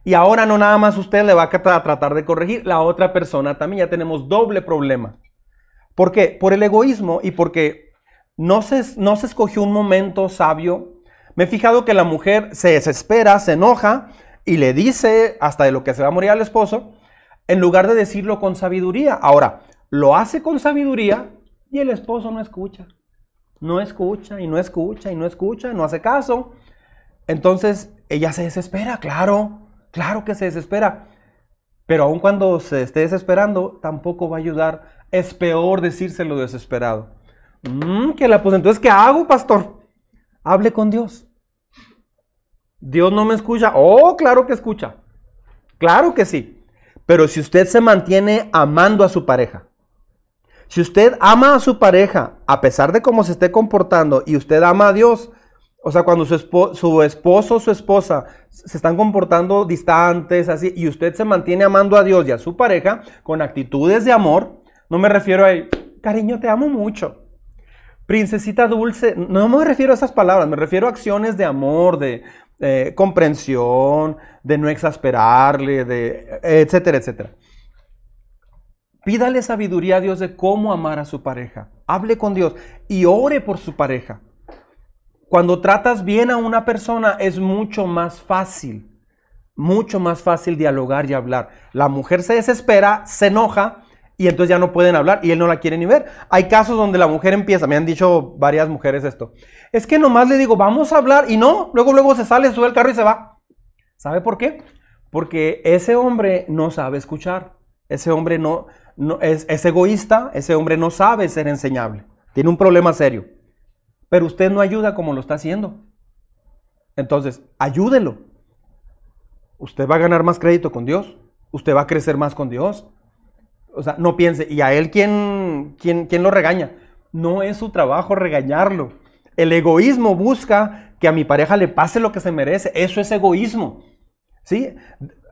Y ahora no nada más usted le va a tratar de corregir, la otra persona también ya tenemos doble problema. ¿Por qué? Por el egoísmo y porque no se, no se escogió un momento sabio. Me he fijado que la mujer se desespera, se enoja y le dice hasta de lo que se va a morir al esposo, en lugar de decirlo con sabiduría. Ahora, lo hace con sabiduría y el esposo no escucha. No escucha y no escucha y no escucha, no hace caso. Entonces ella se desespera, claro, claro que se desespera. Pero aun cuando se esté desesperando, tampoco va a ayudar. Es peor decírselo desesperado. Mm, que la pues entonces, ¿qué hago, pastor? Hable con Dios. Dios no me escucha. Oh, claro que escucha. Claro que sí. Pero si usted se mantiene amando a su pareja, si usted ama a su pareja, a pesar de cómo se esté comportando, y usted ama a Dios, o sea, cuando su, esposo o su esposa se están comportando distantes, así, y usted se mantiene amando a Dios y a su pareja con actitudes de amor, no me refiero a, cariño, te amo mucho. Princesita dulce, no me refiero a esas palabras, me refiero a acciones de amor, de eh, comprensión, de no exasperarle, de etcétera, etcétera. Pídale sabiduría a Dios de cómo amar a su pareja. Hable con Dios y ore por su pareja. Cuando tratas bien a una persona es mucho más fácil, mucho más fácil dialogar y hablar. La mujer se desespera, se enoja y entonces ya no pueden hablar y él no la quiere ni ver. Hay casos donde la mujer empieza, me han dicho varias mujeres esto, es que nomás le digo, vamos a hablar y no, luego luego se sale, sube el carro y se va. ¿Sabe por qué? Porque ese hombre no sabe escuchar. Ese hombre no, es, egoísta, ese hombre no sabe ser enseñable, tiene un problema serio, pero usted no ayuda como lo está haciendo. Entonces, ayúdelo. Usted va a ganar más crédito con Dios, usted va a crecer más con Dios. O sea, no piense, ¿y a él quién, quién, quién lo regaña? No es su trabajo regañarlo. El egoísmo busca que a mi pareja le pase lo que se merece. Eso es egoísmo. ¿Sí?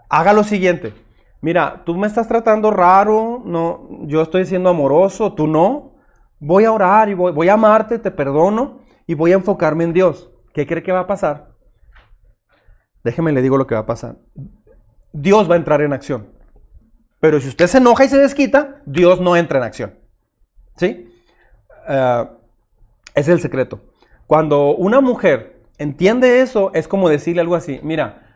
Haga lo siguiente mira, tú me estás tratando raro, no, yo estoy siendo amoroso, tú no. Voy a orar y voy, a amarte, te perdono y voy a enfocarme en Dios. ¿Qué cree que va a pasar? Déjeme le digo lo que va a pasar. Dios va a entrar en acción. Pero si usted se enoja y se desquita, Dios no entra en acción. ¿Sí? Eh, es el secreto. Cuando una mujer entiende eso, es como decirle algo así, mira,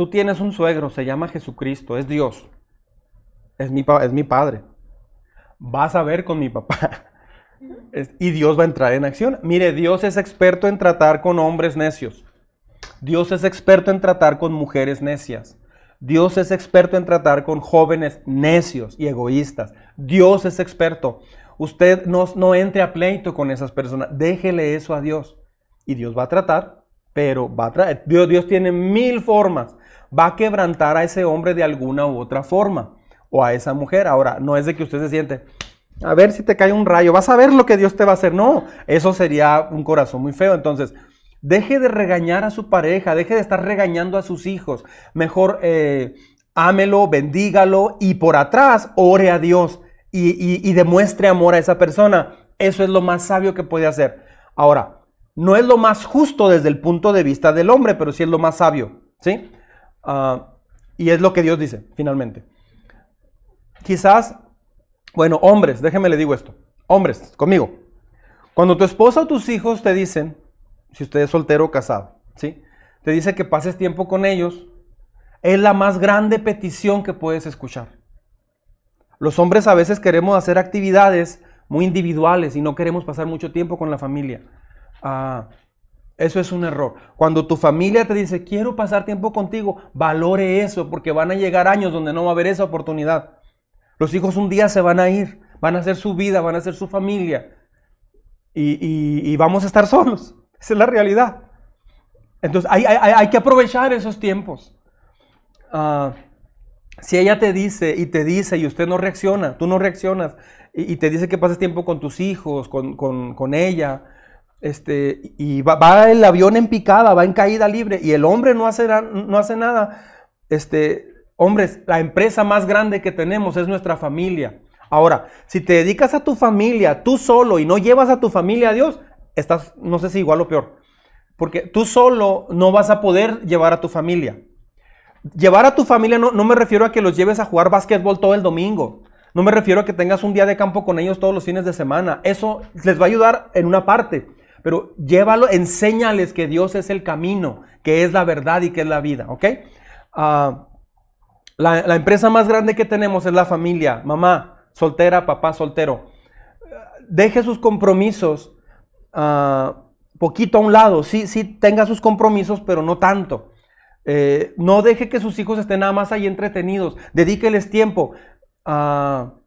Tú tienes un suegro, se llama Jesucristo, es Dios. Es mi, es mi padre. Vas a ver con mi papá. y Dios va a entrar en acción. Mire, Dios es experto en tratar con hombres necios. Dios es experto en tratar con mujeres necias. Dios es experto en tratar con jóvenes necios y egoístas. Dios es experto. Usted no, no entre a pleito con esas personas. Déjele eso a Dios. Y Dios va a tratar, pero va a traer. Dios, Dios tiene mil formas va a quebrantar a ese hombre de alguna u otra forma o a esa mujer. Ahora, no es de que usted se siente, a ver si te cae un rayo, vas a ver lo que Dios te va a hacer. No, eso sería un corazón muy feo. Entonces, deje de regañar a su pareja, deje de estar regañando a sus hijos. Mejor eh, ámelo, bendígalo y por atrás ore a Dios y, demuestre amor a esa persona. Eso es lo más sabio que puede hacer. Ahora, no es lo más justo desde el punto de vista del hombre, pero sí es lo más sabio. ¿Sí? Ah, y es lo que Dios dice, finalmente. Quizás, bueno, hombres, déjenme le digo esto. Hombres, conmigo. Cuando tu esposa o tus hijos te dicen, si usted es soltero o casado, ¿sí? Te dice que pases tiempo con ellos, es la más grande petición que puedes escuchar. Los hombres a veces queremos hacer actividades muy individuales y no queremos pasar mucho tiempo con la familia. Ah, eso es un error. Cuando tu familia te dice, quiero pasar tiempo contigo, valore eso, porque van a llegar años donde no va a haber esa oportunidad. Los hijos un día se van a ir, van a hacer su vida, van a hacer su familia. Y, vamos a estar solos. Esa es la realidad. Entonces hay, que aprovechar esos tiempos. Ah, si ella te dice y te dice y usted no reacciona, tú no reaccionas y, te dice que pases tiempo con tus hijos, con, con ella, este, y va, el avión en picada, va en caída libre, y el hombre no hace, no hace nada. Este, hombres, la empresa más grande que tenemos es nuestra familia. Ahora, si te dedicas a tu familia tú solo y no llevas a tu familia a Dios, estás, no sé si igual o peor. Porque tú solo no vas a poder llevar a tu familia. Llevar a tu familia no, no me refiero a que los lleves a jugar básquetbol todo el domingo. No me refiero a que tengas un día de campo con ellos todos los fines de semana. Eso les va a ayudar en una parte. Pero llévalo, enséñales que Dios es el camino, que es la verdad y que es la vida. ¿Ok? Ah, la, empresa más grande que tenemos es la familia. Mamá, soltera, papá, soltero. Deje sus compromisos uh, poquito a un lado. Sí, sí, tenga sus compromisos, pero no tanto. Eh, no deje que sus hijos estén nada más ahí entretenidos. Dedíqueles tiempo. Uh,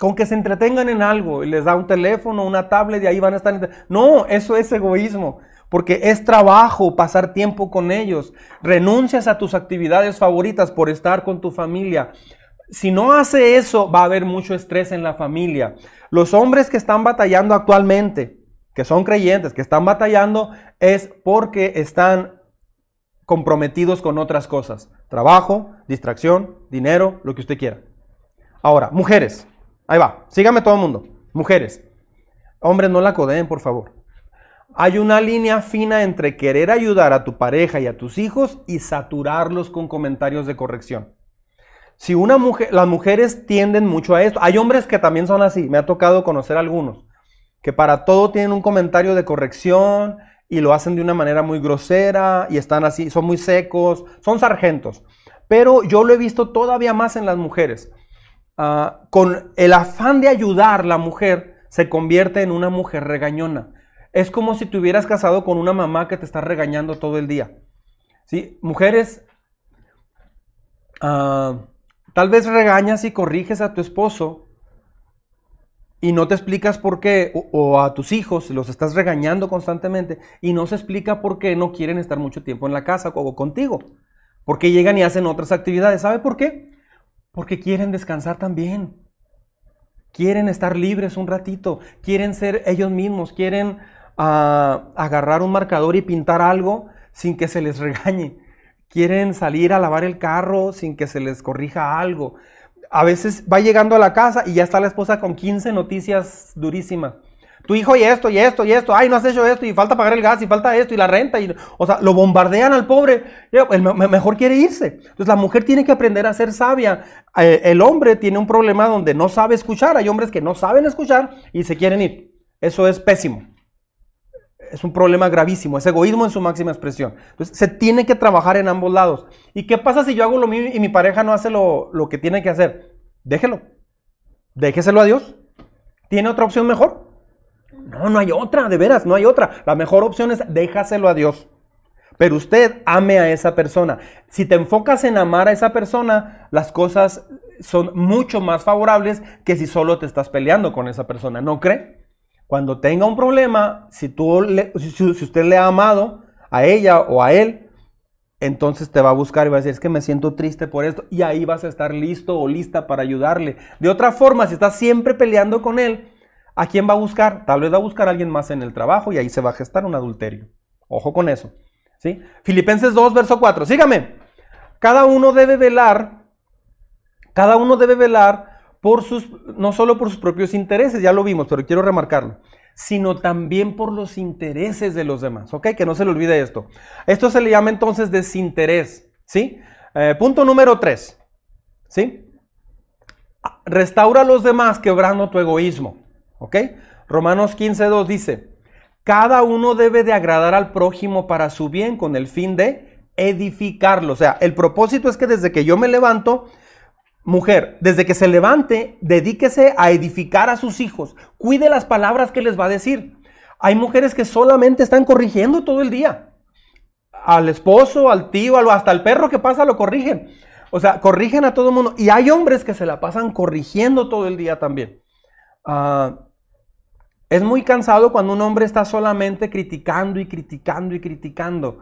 con que se entretengan en algo y les da un teléfono, una tablet y ahí van a estar. No, eso es egoísmo, porque es trabajo pasar tiempo con ellos. Renuncias a tus actividades favoritas por estar con tu familia. Si no hace eso, va a haber mucho estrés en la familia. Los hombres que están batallando actualmente, que son creyentes, que están batallando, es porque están comprometidos con otras cosas. Trabajo, distracción, dinero, lo que usted quiera. Ahora, mujeres. Ahí va, sígame todo el mundo. Mujeres, hombres, no la codeen, por favor. Hay una línea fina entre querer ayudar a tu pareja y a tus hijos y saturarlos con comentarios de corrección. Si una mujer, las mujeres tienden mucho a esto. Hay hombres que también son así. Me ha tocado conocer algunos que para todo tienen un comentario de corrección y lo hacen de una manera muy grosera y están así, son muy secos, son sargentos. Pero yo lo he visto todavía más en las mujeres. Ah, con el afán de ayudar, la mujer se convierte en una mujer regañona. Es como si te hubieras casado con una mamá que te está regañando todo el día. ¿Sí? Mujeres, ah, tal vez regañas y corriges a tu esposo y no te explicas por qué, o, a tus hijos los estás regañando constantemente y no se explica por qué no quieren estar mucho tiempo en la casa o contigo. Porque llegan y hacen otras actividades. ¿Sabe por qué? Porque quieren descansar también. Quieren estar libres un ratito. Quieren ser ellos mismos. Quieren ah, agarrar un marcador y pintar algo sin que se les regañe. Quieren salir a lavar el carro sin que se les corrija algo. A veces va llegando a la casa y ya está la esposa con 15 noticias durísimas tu hijo y esto y esto y esto, ay, no has hecho esto y falta pagar el gas y falta esto y la renta, y, o sea, lo bombardean al pobre, el mejor quiere irse. Entonces la mujer tiene que aprender a ser sabia. Eh, el hombre tiene un problema donde no sabe escuchar, hay hombres que no saben escuchar y se quieren ir. Eso es pésimo. Es un problema gravísimo, es egoísmo en su máxima expresión. Entonces se tiene que trabajar en ambos lados. ¿Y qué pasa si yo hago lo mío y mi pareja no hace lo, lo que tiene que hacer? Déjelo. Déjeselo a Dios. ¿Tiene otra opción mejor? No, no hay otra, de veras, no hay otra. La mejor opción es déjaselo a Dios. Pero usted ame a esa persona. Si te enfocas en amar a esa persona, las cosas son mucho más favorables que si solo te estás peleando con esa persona. ¿No cree? Cuando tenga un problema, si, tú si, usted le ha amado a ella o a él, entonces te va a buscar y va a decir, es que me siento triste por esto. Y ahí vas a estar listo o lista para ayudarle. De otra forma, si estás siempre peleando con él, ¿A quién va a buscar? Tal vez va a buscar a alguien más en el trabajo y ahí se va a gestar un adulterio. Ojo con eso. ¿sí? Filipenses 2, verso 4. Sígame. Cada uno debe velar, cada uno debe velar por sus, no solo por sus propios intereses, ya lo vimos, pero quiero remarcarlo, sino también por los intereses de los demás. ¿Ok? Que no se le olvide esto. Esto se le llama entonces desinterés. ¿Sí? Eh, punto número 3. ¿Sí? Restaura a los demás quebrando tu egoísmo. ¿Ok? Romanos 15.2 dice, cada uno debe de agradar al prójimo para su bien con el fin de edificarlo. O sea, el propósito es que desde que yo me levanto, mujer, desde que se levante, dedíquese a edificar a sus hijos. Cuide las palabras que les va a decir. Hay mujeres que solamente están corrigiendo todo el día. Al esposo, al tío, hasta al perro que pasa lo corrigen. O sea, corrigen a todo el mundo. Y hay hombres que se la pasan corrigiendo todo el día también. Ah, es muy cansado cuando un hombre está solamente criticando y criticando y criticando.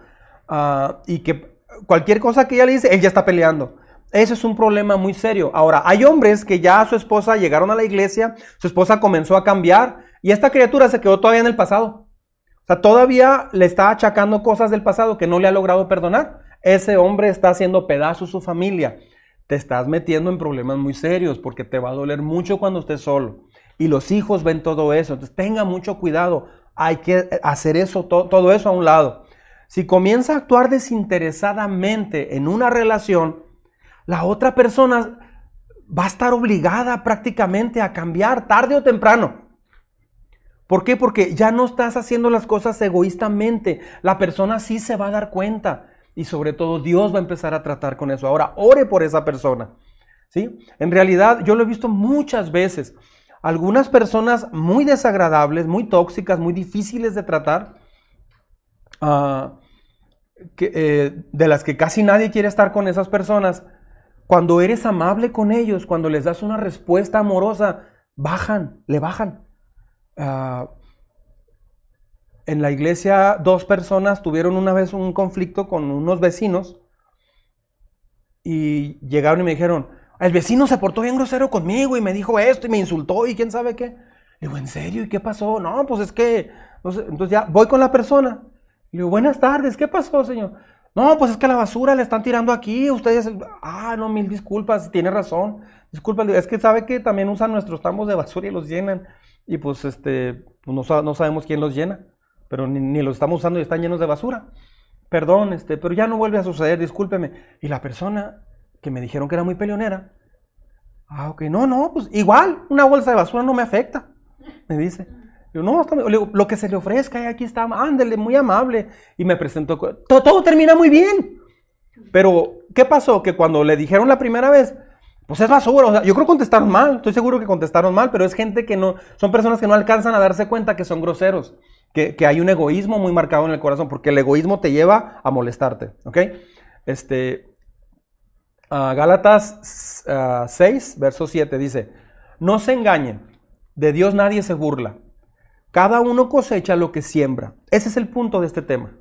Ah, y que cualquier cosa que ella le dice, él ya está peleando. Ese es un problema muy serio. Ahora, hay hombres que ya a su esposa llegaron a la iglesia, su esposa comenzó a cambiar, Y esta criatura se quedó todavía en el pasado. O sea, todavía le está achacando cosas del pasado que no le ha logrado perdonar. Ese hombre está haciendo pedazos su familia. Te estás metiendo en problemas muy serios porque te va a doler mucho cuando estés solo. Y los hijos ven todo eso. Entonces tenga mucho cuidado. Hay que hacer eso, todo eso a un lado. Si comienza a actuar desinteresadamente en una relación, la otra persona va a estar obligada prácticamente a cambiar tarde o temprano. ¿Por qué? Porque ya no estás haciendo las cosas egoístamente. La persona sí se va a dar cuenta. Y sobre todo Dios va a empezar a tratar con eso. Ahora, ore por esa persona. ¿Sí? En realidad, yo lo he visto muchas veces. Algunas personas muy desagradables, muy tóxicas, muy difíciles de tratar, ah, eh, de las que casi nadie quiere estar con esas personas, cuando eres amable con ellos, cuando les das una respuesta amorosa, bajan, le bajan. Ah, en la iglesia dos personas tuvieron una vez un conflicto con unos vecinos y llegaron y me dijeron, el vecino se portó bien grosero conmigo y me dijo esto y me insultó y quién sabe qué. Le digo, ¿en serio? ¿Y qué pasó? No, pues es que, entonces ya voy con la persona. Le digo, buenas tardes, ¿qué pasó, señor? No, pues es que la basura le están tirando aquí, ustedes, ah, no, mil disculpas, tiene razón, disculpa, es que sabe que también usan nuestros tambos de basura y los llenan, y pues este, pues no, no sabemos quién los llena, pero ni, los estamos usando y están llenos de basura. Perdón, este, pero ya no vuelve a suceder, discúlpeme. Y la persona que me dijeron que era muy peleonera, ah, ok, no, no, pues igual, una bolsa de basura no me afecta, me dice no, lo que se le ofrezca, aquí está, ándele, muy amable. Y me presentó, todo, termina muy bien. Pero, ¿qué pasó? Que cuando le dijeron la primera vez, pues es basura, o yo creo que contestaron mal, estoy seguro que contestaron mal, pero es gente que no, son personas que no alcanzan a darse cuenta que son groseros, que, hay un egoísmo muy marcado en el corazón, porque el egoísmo te lleva a molestarte, ¿ok? Este, Gálatas 6, verso 7 dice, no se engañen, de Dios nadie se burla. Cada uno cosecha lo que siembra. Ese es el punto de este tema.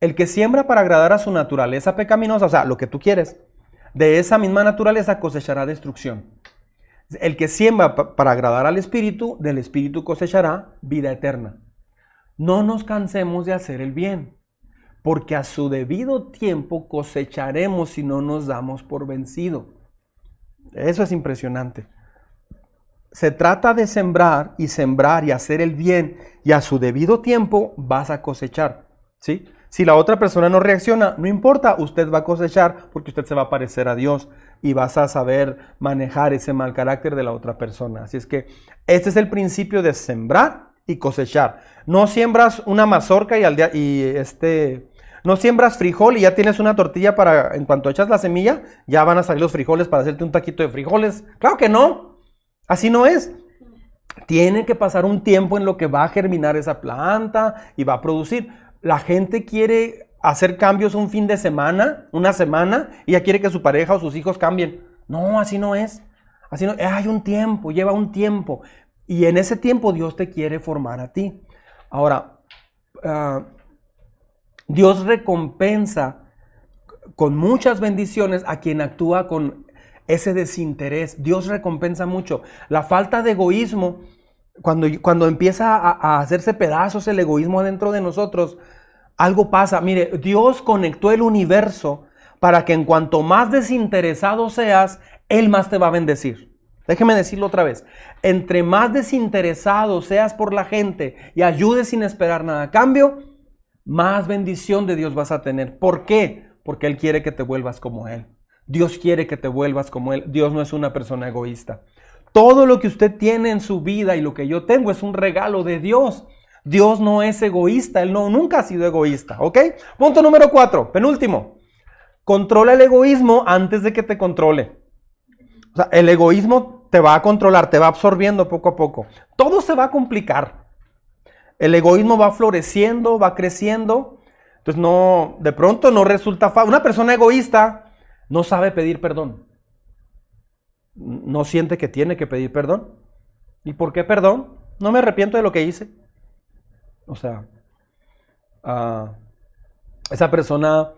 El que siembra para agradar a su naturaleza pecaminosa, o sea, lo que tú quieres, de esa misma naturaleza cosechará destrucción. El que siembra para agradar al Espíritu, del Espíritu cosechará vida eterna. No nos cansemos de hacer el bien, porque a su debido tiempo cosecharemos si no nos damos por vencido. Eso es impresionante se trata de sembrar y sembrar y hacer el bien y a su debido tiempo vas a cosechar. ¿sí? Si la otra persona no reacciona, no importa, usted va a cosechar porque usted se va a parecer a Dios y vas a saber manejar ese mal carácter de la otra persona. Así es que este es el principio de sembrar y cosechar. No siembras una mazorca y, al día, y este, no siembras frijol y ya tienes una tortilla para, en cuanto echas la semilla, ya van a salir los frijoles para hacerte un taquito de frijoles. Claro que no. Así no es. Tiene que pasar un tiempo en lo que va a germinar esa planta y va a producir. La gente quiere hacer cambios un fin de semana, una semana, y ya quiere que su pareja o sus hijos cambien. No, así no es. Así no, hay un tiempo, lleva un tiempo. Y en ese tiempo Dios te quiere formar a ti. Ahora, ah, Dios recompensa con muchas bendiciones a quien actúa con ese desinterés. Dios recompensa mucho. La falta de egoísmo, cuando, cuando empieza a, hacerse pedazos el egoísmo dentro de nosotros, algo pasa. Mire, Dios conectó el universo para que en cuanto más desinteresado seas, Él más te va a bendecir. Déjeme decirlo otra vez. Entre más desinteresado seas por la gente y ayudes sin esperar nada a cambio, más bendición de Dios vas a tener. ¿Por qué? Porque Él quiere que te vuelvas como Él. Dios quiere que te vuelvas como Él. Dios no es una persona egoísta. Todo lo que usted tiene en su vida y lo que yo tengo es un regalo de Dios. Dios no es egoísta, Él no, nunca ha sido egoísta, ¿ok? Punto número cuatro, penúltimo. Controla el egoísmo antes de que te controle. O sea, el egoísmo te va a controlar, te va absorbiendo poco a poco. Todo se va a complicar. El egoísmo va floreciendo, va creciendo. Entonces no, de pronto no resulta fácil. Una persona egoísta no sabe pedir perdón. No siente que tiene que pedir perdón. ¿Y por qué perdón? No me arrepiento de lo que hice. O sea, ah, esa persona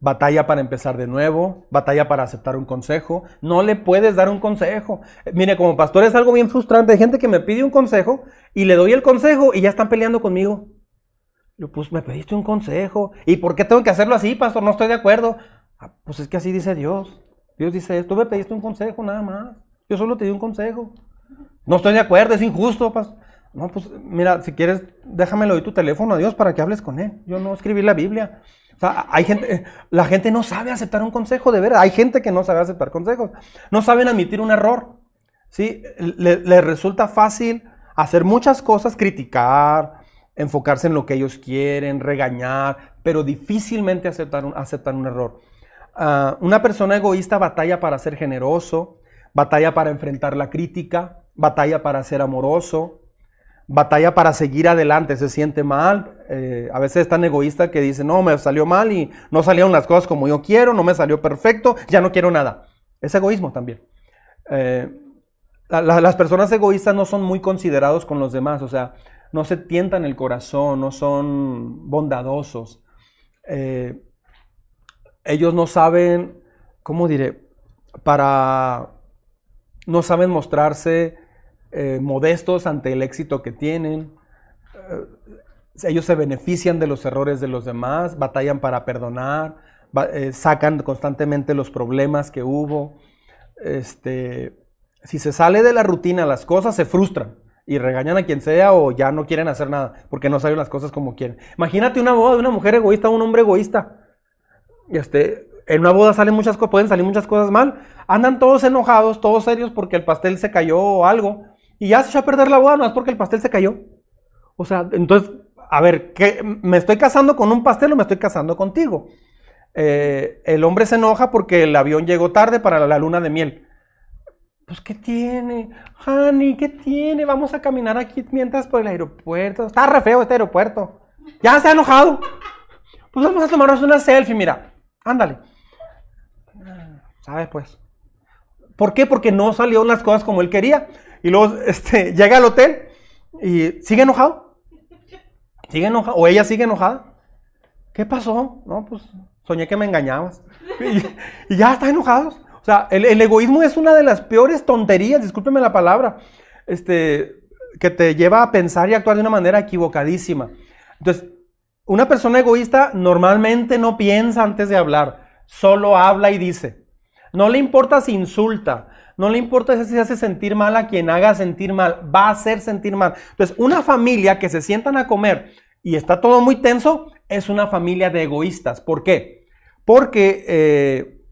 batalla para empezar de nuevo, batalla para aceptar un consejo. No le puedes dar un consejo. Mire, como pastor es algo bien frustrante. Hay gente que me pide un consejo y le doy el consejo y ya están peleando conmigo. Yo, pues me pediste un consejo. ¿Y por qué tengo que hacerlo así, pastor? No estoy de acuerdo. Ah, pues es que así dice Dios. Dios dice, tú me pediste un consejo nada más. Yo solo te di un consejo. No estoy de acuerdo, es injusto. No, pues mira, si quieres, déjamelo y tu teléfono a Dios para que hables con Él. Yo no escribí la Biblia. O sea, hay gente, la gente no sabe aceptar un consejo, de verdad. Hay gente que no sabe aceptar consejos. No saben admitir un error. ¿sí? Les le resulta fácil hacer muchas cosas, criticar, enfocarse en lo que ellos quieren, regañar, pero difícilmente aceptar un, aceptar un error. Ah, una persona egoísta batalla para ser generoso, batalla para enfrentar la crítica, batalla para ser amoroso, batalla para seguir adelante, se siente mal. Eh, a veces es tan egoísta que dice, no, me salió mal y no salieron las cosas como yo quiero, no me salió perfecto, ya no quiero nada. Es egoísmo también. Eh, las personas egoístas no son muy considerados con los demás, o sea, no se tientan el corazón, no son bondadosos. Eh, ellos no saben, ¿cómo diré? Para, no saben mostrarse eh, modestos ante el éxito que tienen. Eh, ellos se benefician de los errores de los demás, batallan para perdonar, eh, sacan constantemente los problemas que hubo. Este, si se sale de la rutina las cosas, se frustran y regañan a quien sea o ya no quieren hacer nada porque no saben las cosas como quieren. Imagínate una boda una mujer egoísta o un hombre egoísta. Este, en una boda salen muchas cosas, pueden salir muchas cosas mal. Andan todos enojados, todos serios porque el pastel se cayó o algo. Y ya se echó a perder la boda, no es porque el pastel se cayó. O sea, entonces, a ver, ¿qué, ¿me estoy casando con un pastel o me estoy casando contigo? Eh, el hombre se enoja porque el avión llegó tarde para la luna de miel. Pues, ¿qué tiene? Honey, ¿qué tiene? Vamos a caminar aquí mientras por el aeropuerto. Está re feo este aeropuerto. Ya se ha enojado. Pues vamos a tomarnos una selfie, mira. Ándale. ¿Sabes, pues? ¿Por qué? Porque no salió las cosas como él quería. Y luego este, llega al hotel y sigue enojado. Sigue enojado. O ella sigue enojada. ¿Qué pasó? No, pues soñé que me engañabas. Y, ya está enojado. O sea, el, egoísmo es una de las peores tonterías, discúlpeme la palabra, este, que te lleva a pensar y actuar de una manera equivocadísima. Entonces, una persona egoísta normalmente no piensa antes de hablar, solo habla y dice. No le importa si insulta, no le importa si hace sentir mal a quien haga sentir mal, va a hacer sentir mal. Entonces, una familia que se sientan a comer y está todo muy tenso, es una familia de egoístas. ¿Por qué? Porque eh,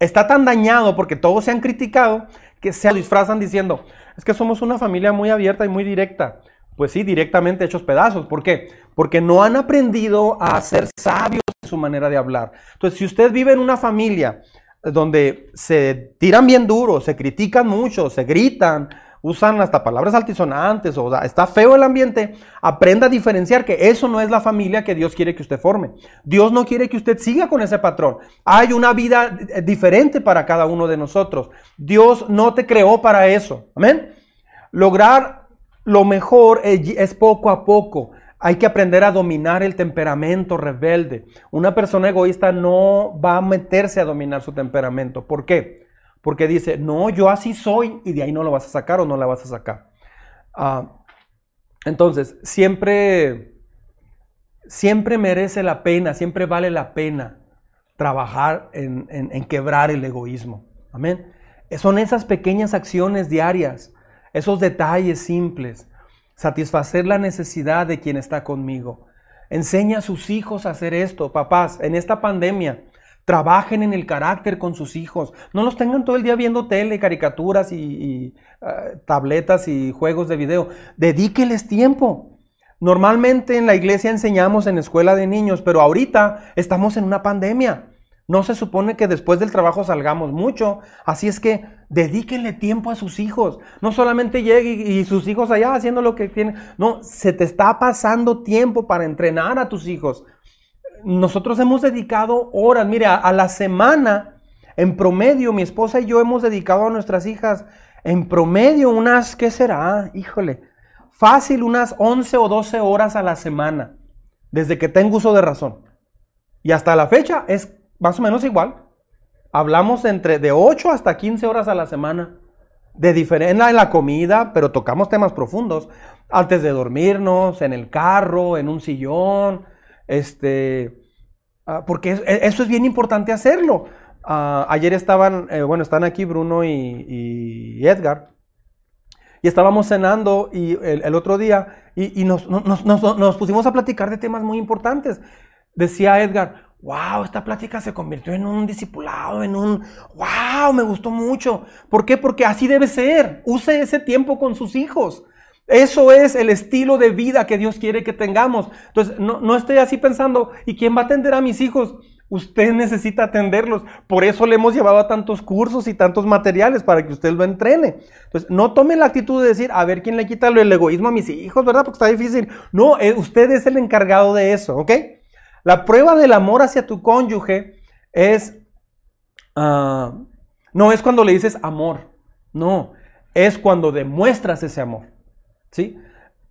está tan dañado, porque todos se han criticado, que se disfrazan diciendo, es que somos una familia muy abierta y muy directa. Pues sí, directamente hechos pedazos. ¿Por qué? Porque no han aprendido a ser sabios en su manera de hablar. Entonces, si usted vive en una familia donde se tiran bien duro, se critican mucho, se gritan, usan hasta palabras altisonantes, o sea, está feo el ambiente, aprenda a diferenciar que eso no es la familia que Dios quiere que usted forme. Dios no quiere que usted siga con ese patrón. Hay una vida eh, diferente para cada uno de nosotros. Dios no te creó para eso. Amén. Lograr lo mejor es poco a poco. Hay que aprender a dominar el temperamento rebelde. Una persona egoísta no va a meterse a dominar su temperamento. ¿Por qué? Porque dice, no, yo así soy y de ahí no lo vas a sacar o no la vas a sacar. Ah, entonces, siempre, siempre merece la pena, siempre vale la pena trabajar en, en quebrar el egoísmo. Amén. Son esas pequeñas acciones diarias, esos detalles simples satisfacer la necesidad de quien está conmigo. Enseña a sus hijos a hacer esto, papás, en esta pandemia. Trabajen en el carácter con sus hijos. No los tengan todo el día viendo tele, caricaturas y, ah, tabletas y juegos de video. Dedíqueles tiempo. Normalmente en la iglesia enseñamos en escuela de niños, pero ahorita estamos en una pandemia. No se supone que después del trabajo salgamos mucho. Así es que dedíquenle tiempo a sus hijos. No solamente llegue y, sus hijos allá haciendo lo que tienen. No, se te está pasando tiempo para entrenar a tus hijos. Nosotros hemos dedicado horas. Mira, a la semana, en promedio, mi esposa y yo hemos dedicado a nuestras hijas, en promedio, unas, ¿qué será? Híjole, fácil, unas 11 o 12 horas a la semana, desde que tengo uso de razón. Y hasta la fecha es más o menos igual. Hablamos entre de 8 hasta 15 horas a la semana. De diferente en la comida, pero tocamos temas profundos. Antes de dormirnos, en el carro, en un sillón. Este, ah, porque eso es bien importante hacerlo. Ah, ayer estaban, eh, bueno, están aquí Bruno y, Edgar. Y estábamos cenando y el, otro día y, nos, nos, pusimos a platicar de temas muy importantes. Decía Edgar, wow, esta plática se convirtió en un discipulado, en un, wow, me gustó mucho. ¿Por qué? Porque así debe ser. Use ese tiempo con sus hijos. Eso es el estilo de vida que Dios quiere que tengamos. Entonces, no, no esté así pensando, ¿y quién va a atender a mis hijos? Usted necesita atenderlos. Por eso le hemos llevado a tantos cursos y tantos materiales para que usted lo entrene. Entonces, no tome la actitud de decir, a ver quién le quita el egoísmo a mis hijos, ¿verdad? Porque está difícil. No, eh, usted es el encargado de eso, ¿ok? La prueba del amor hacia tu cónyuge es, ah, no es cuando le dices amor, no, es cuando demuestras ese amor, ¿sí?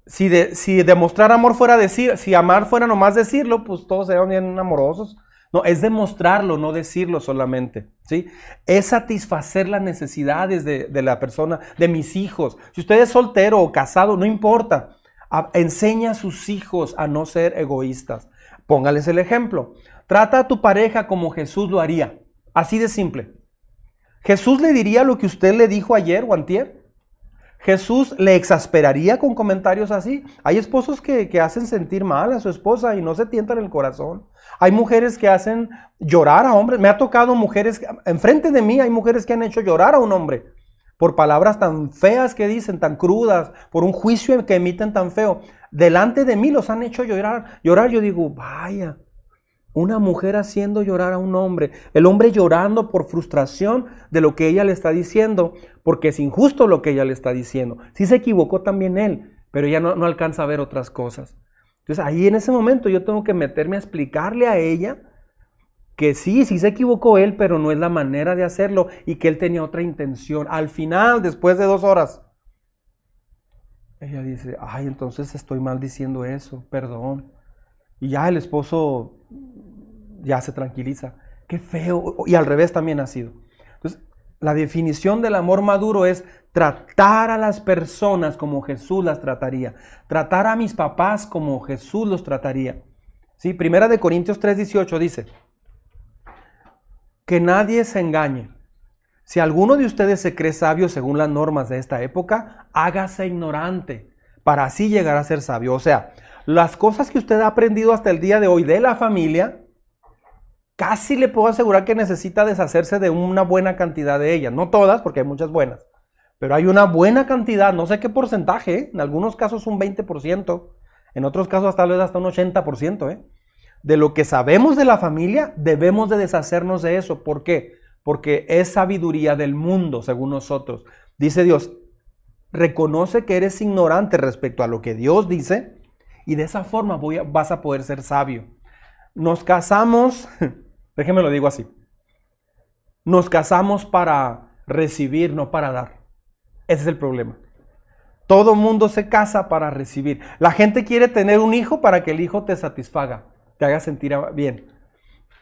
Si, de, si demostrar amor fuera decir, si amar fuera nomás decirlo, pues todos serían bien amorosos. No, es demostrarlo, no decirlo solamente. ¿sí? Es satisfacer las necesidades de, la persona, de mis hijos. Si usted es soltero o casado, no importa. enseña a sus hijos a no ser egoístas. Póngales el ejemplo. Trata a tu pareja como Jesús lo haría. Así de simple. Jesús le diría lo que usted le dijo ayer o antier. Jesús le exasperaría con comentarios así. Hay esposos que, hacen sentir mal a su esposa y no se tientan el corazón. Hay mujeres que hacen llorar a hombres. Me ha tocado mujeres, enfrente de mí hay mujeres que han hecho llorar a un hombre por palabras tan feas que dicen, tan crudas, por un juicio que emiten tan feo. Delante de mí los han hecho llorar. Llorar, yo digo, vaya, una mujer haciendo llorar a un hombre, el hombre llorando por frustración de lo que ella le está diciendo, porque es injusto lo que ella le está diciendo. Sí se equivocó también él, pero ella no, alcanza a ver otras cosas. Entonces ahí en ese momento yo tengo que meterme a explicarle a ella que sí, sí se equivocó él, pero no es la manera de hacerlo y que él tenía otra intención. Al final, después de dos horas, ella dice, ay, entonces estoy mal diciendo eso, perdón. Y ya el esposo ya se tranquiliza. Qué feo. Y al revés también ha sido. Entonces, la definición del amor maduro es tratar a las personas como Jesús las trataría. Tratar a mis papás como Jesús los trataría. ¿Sí? Primera de Corintios 3:18 dice, que nadie se engañe. Si alguno de ustedes se cree sabio según las normas de esta época, hágase ignorante para así llegar a ser sabio. O sea, las cosas que usted ha aprendido hasta el día de hoy de la familia, casi le puedo asegurar que necesita deshacerse de una buena cantidad de ellas. No todas, porque hay muchas buenas, pero hay una buena cantidad, no sé qué porcentaje, ¿eh? en algunos casos un 20%, en otros casos tal vez hasta un 80%. ¿eh? De lo que sabemos de la familia, debemos de deshacernos de eso. ¿Por qué? Porque es sabiduría del mundo, según nosotros. Dice Dios, reconoce que eres ignorante respecto a lo que Dios dice y de esa forma vas a poder ser sabio. Nos casamos, déjeme lo digo así, nos casamos para recibir, no para dar. Ese es el problema. Todo mundo se casa para recibir. La gente quiere tener un hijo para que el hijo te satisfaga, te haga sentir bien.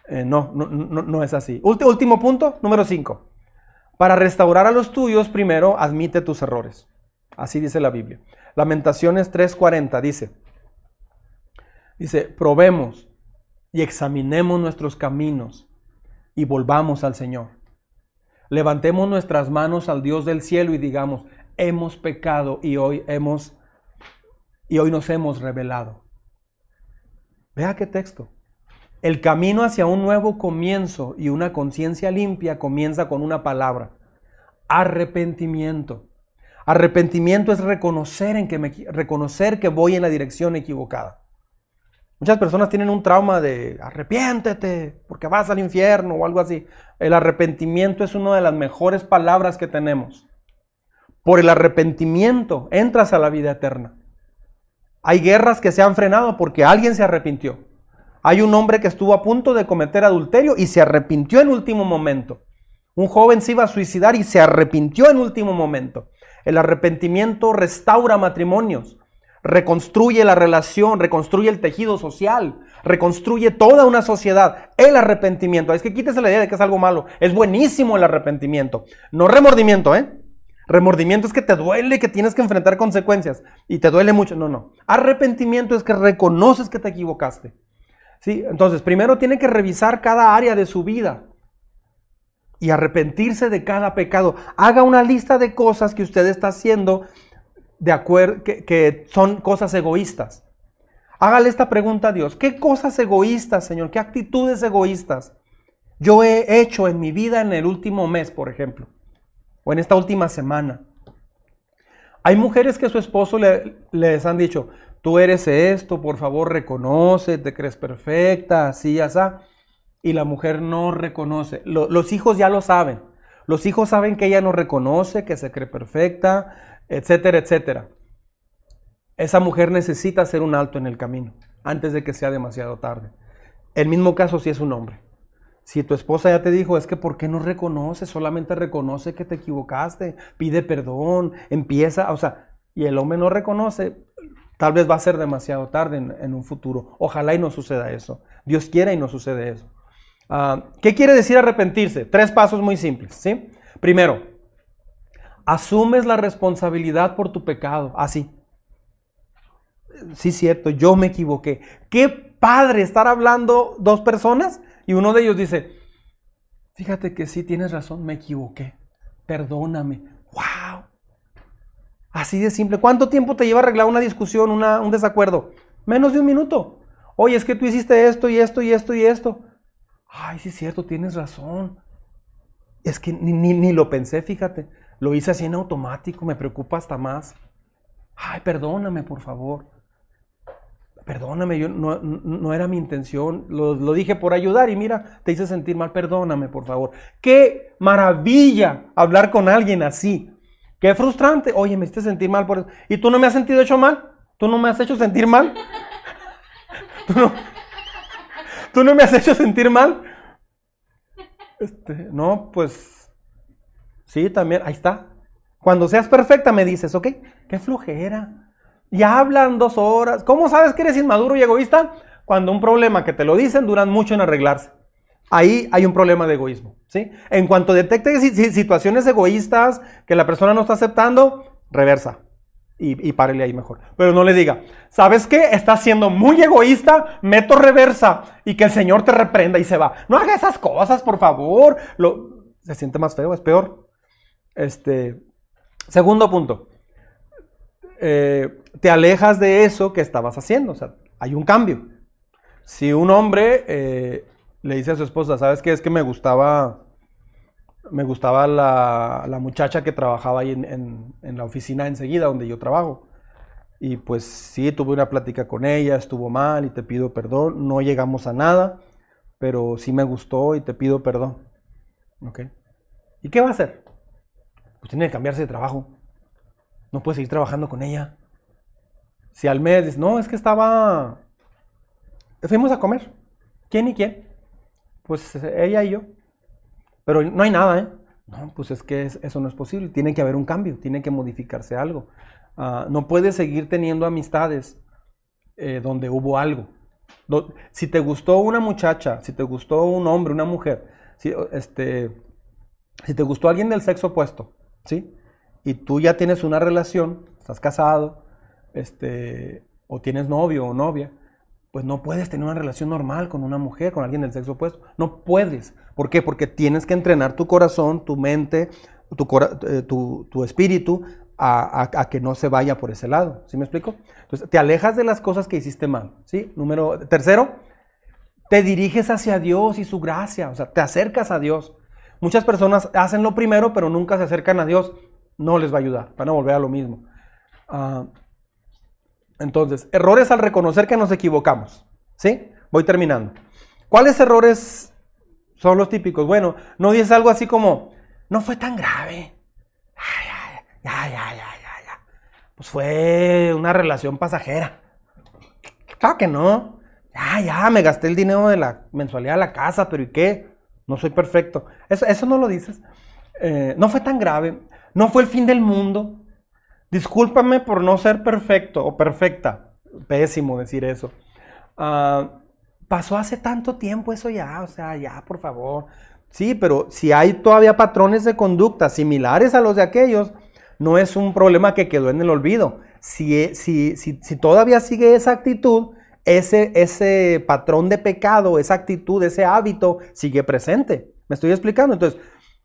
Eh, no, no, no, no, es así. último punto, número 5. Para restaurar a los tuyos, primero admite tus errores. Así dice la Biblia. Lamentaciones 3:40 dice, dice, probemos y examinemos nuestros caminos y volvamos al Señor. Levantemos nuestras manos al Dios del cielo y digamos, hemos pecado y hoy hemos y hoy nos hemos revelado. Vea qué texto. El camino hacia un nuevo comienzo y una conciencia limpia comienza con una palabra, arrepentimiento. Arrepentimiento es reconocer, en que me, reconocer que voy en la dirección equivocada. Muchas personas tienen un trauma de arrepiéntete porque vas al infierno o algo así. El arrepentimiento es una de las mejores palabras que tenemos. Por el arrepentimiento entras a la vida eterna. Hay guerras que se han frenado porque alguien se arrepintió. Hay un hombre que estuvo a punto de cometer adulterio y se arrepintió en último momento. Un joven se iba a suicidar y se arrepintió en último momento. El arrepentimiento restaura matrimonios reconstruye la relación, reconstruye el tejido social, reconstruye toda una sociedad. El arrepentimiento, es que quítese la idea de que es algo malo, es buenísimo el arrepentimiento, no remordimiento, ¿eh? Remordimiento es que te duele, que tienes que enfrentar consecuencias y te duele mucho. No, no. Arrepentimiento es que reconoces que te equivocaste. ¿Sí? Entonces, primero tiene que revisar cada área de su vida y arrepentirse de cada pecado. Haga una lista de cosas que usted está haciendo de acuerdo que, que son cosas egoístas. Hágale esta pregunta a Dios. ¿Qué cosas egoístas, Señor? ¿Qué actitudes egoístas yo he hecho en mi vida en el último mes, por ejemplo? O en esta última semana. Hay mujeres que su esposo le, les han dicho, tú eres esto, por favor reconoce, te crees perfecta, así, así. Y la mujer no reconoce. los hijos ya lo saben. Los hijos saben que ella no reconoce, que se cree perfecta, etcétera, etcétera. Esa mujer necesita hacer un alto en el camino antes de que sea demasiado tarde. El mismo caso si es un hombre. Si tu esposa ya te dijo, es que ¿por qué no reconoce? Solamente reconoce que te equivocaste, pide perdón, empieza, o sea, y el hombre no reconoce, tal vez va a ser demasiado tarde en, un futuro. Ojalá y no suceda eso. Dios quiera y no sucede eso. Ah, ¿Qué quiere decir arrepentirse? Tres pasos muy simples, ¿sí? Primero, asumes la responsabilidad por tu pecado, así. sí, cierto, yo me equivoqué. Qué padre estar hablando dos personas y uno de ellos dice, fíjate que sí tienes razón, me equivoqué, perdóname. ¡Wow! Así de simple. ¿Cuánto tiempo te lleva arreglar una discusión, un desacuerdo? Menos de un minuto. Oye, es que tú hiciste esto y esto y esto y esto. Ay, sí es cierto, tienes razón. Es que ni, ni lo pensé, fíjate. Lo hice así en automático, me preocupa hasta más. Ay, perdóname, por favor perdóname, yo no, era mi intención, lo, dije por ayudar y mira, te hice sentir mal, perdóname, por favor. Qué maravilla hablar con alguien así. Qué frustrante. Oye, me hiciste sentir mal por eso. ¿Y tú no me has sentido hecho mal? ¿Tú no me has hecho sentir mal? ¿Tú no, me has hecho sentir mal? Este, no, pues sí, también, ahí está. Cuando seas perfecta me dices, ok, qué flojera. Y hablan dos horas. ¿Cómo sabes que eres inmaduro y egoísta? Cuando un problema que te lo dicen duran mucho en arreglarse. Ahí hay un problema de egoísmo. ¿sí? En cuanto detecte situaciones egoístas que la persona no está aceptando, reversa. Y, y párele ahí mejor. Pero no le diga, ¿sabes qué? Estás siendo muy egoísta, meto reversa y que el Señor te reprenda y se va. No haga esas cosas, por favor. Lo, se siente más feo, es peor. Este, segundo punto. Eh, te alejas de eso que estabas haciendo. O sea, hay un cambio. Si un hombre eh, le dice a su esposa, ¿sabes qué? Es que me gustaba, me gustaba la, muchacha que trabajaba ahí en, la oficina enseguida donde yo trabajo. Y pues sí, tuve una plática con ella, estuvo mal y te pido perdón. No llegamos a nada, pero sí me gustó y te pido perdón. ¿Ok? ¿Y qué va a hacer? Pues tiene que cambiarse de trabajo. No puede seguir trabajando con ella. Si al mes dices, no, es que estaba... Fuimos a comer. ¿Quién y quién? Pues ella y yo. Pero no hay nada, ¿eh? No, pues es que eso no es posible. Tiene que haber un cambio, tiene que modificarse algo. Ah, no puedes seguir teniendo amistades eh, donde hubo algo. si te gustó una muchacha, si te gustó un hombre, una mujer, si, este, si te gustó alguien del sexo opuesto, ¿sí? Y tú ya tienes una relación, estás casado, este, o tienes novio o novia, pues no puedes tener una relación normal con una mujer, con alguien del sexo opuesto. No puedes. ¿Por qué? Porque tienes que entrenar tu corazón, tu mente, tu, eh, tu, espíritu a, que no se vaya por ese lado. ¿Sí me explico? Entonces, te alejas de las cosas que hiciste mal. ¿Sí? Número tercero, te diriges hacia Dios y su gracia. O sea, te acercas a Dios. Muchas personas hacen lo primero, pero nunca se acercan a Dios. No les va a ayudar. Van a volver a lo mismo. Ah, entonces, errores al reconocer que nos equivocamos. ¿Sí? Voy terminando. ¿Cuáles errores son los típicos? Bueno, no dices algo así como, no fue tan grave. Ya, ya, ya, ya, ya. Pues fue una relación pasajera. Claro que no. Ya, ya, me gasté el dinero de la mensualidad de la casa, pero ¿y qué? No soy perfecto. Eso, eso no lo dices. Eh, no fue tan grave. No fue el fin del mundo. Discúlpame por no ser perfecto o perfecta. Pésimo decir eso. Ah, pasó hace tanto tiempo eso ya, o sea, ya, por favor. Sí, pero si hay todavía patrones de conducta similares a los de aquellos, no es un problema que quedó en el olvido. Si, si, si, si todavía sigue esa actitud, ese, ese patrón de pecado, esa actitud, ese hábito sigue presente. ¿Me estoy explicando? Entonces,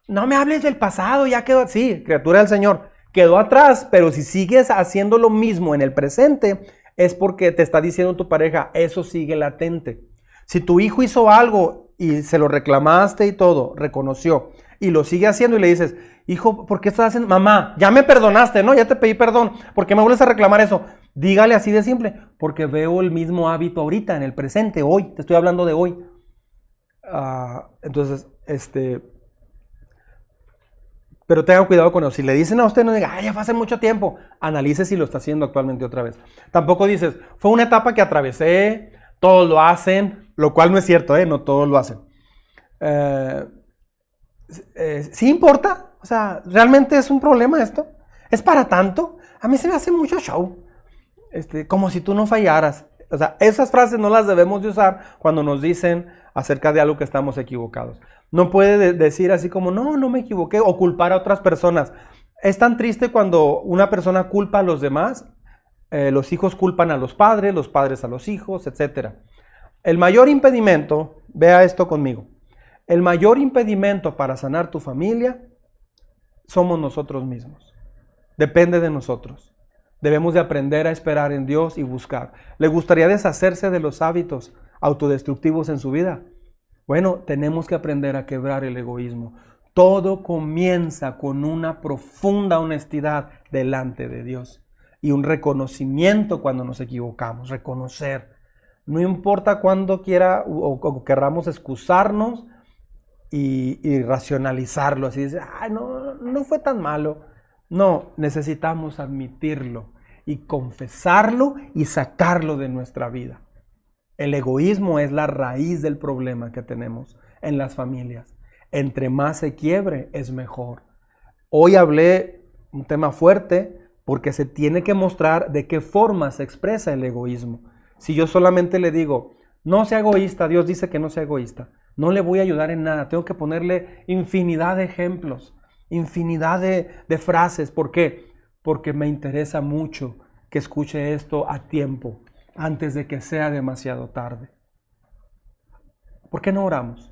no me hables del pasado, ya quedó así, criatura del Señor, quedó atrás, pero si sigues haciendo lo mismo en el presente, es porque te está diciendo tu pareja, eso sigue latente. Si tu hijo hizo algo y se lo reclamaste y todo, reconoció, y lo sigue haciendo y le dices, hijo, ¿por qué estás haciendo? Mamá, ya me perdonaste, ¿no? Ya te pedí perdón, ¿por qué me vuelves a reclamar eso? Dígale así de simple, porque veo el mismo hábito ahorita, en el presente, hoy, te estoy hablando de hoy. Ah, entonces, este, pero tenga cuidado con eso. Si le dicen a usted, no diga, ay, ya fue hace mucho tiempo. Analice si lo está haciendo actualmente otra vez. Tampoco dices, fue una etapa que atravesé, todos lo hacen, lo cual no es cierto, ¿eh? No todos lo hacen. Eh, eh, ¿Sí importa? O sea, ¿realmente es un problema esto? ¿Es para tanto? A mí se me hace mucho show. Este, como si tú no fallaras. O sea, esas frases no las debemos de usar cuando nos dicen acerca de algo que estamos equivocados. No puede decir así como, no, no me equivoqué, o culpar a otras personas. Es tan triste cuando una persona culpa a los demás, eh, los hijos culpan a los padres, los padres a los hijos, etc. El mayor impedimento, vea esto conmigo, el mayor impedimento para sanar tu familia somos nosotros mismos. Depende de nosotros. Debemos de aprender a esperar en Dios y buscar. ¿Le gustaría deshacerse de los hábitos autodestructivos en su vida? Bueno, tenemos que aprender a quebrar el egoísmo. Todo comienza con una profunda honestidad delante de Dios y un reconocimiento cuando nos equivocamos, reconocer. No importa cuándo quiera o, querramos excusarnos y, racionalizarlo, así dice, ay, no, no fue tan malo. No, necesitamos admitirlo y confesarlo y sacarlo de nuestra vida. El egoísmo es la raíz del problema que tenemos en las familias. Entre más se quiebre, es mejor. Hoy hablé un tema fuerte porque se tiene que mostrar de qué forma se expresa el egoísmo. Si yo solamente le digo, no sea egoísta, Dios dice que no sea egoísta, no le voy a ayudar en nada, tengo que ponerle infinidad de ejemplos, infinidad de, de frases. ¿Por qué? Porque me interesa mucho que escuche esto a tiempo, antes de que sea demasiado tarde. ¿Por qué no oramos?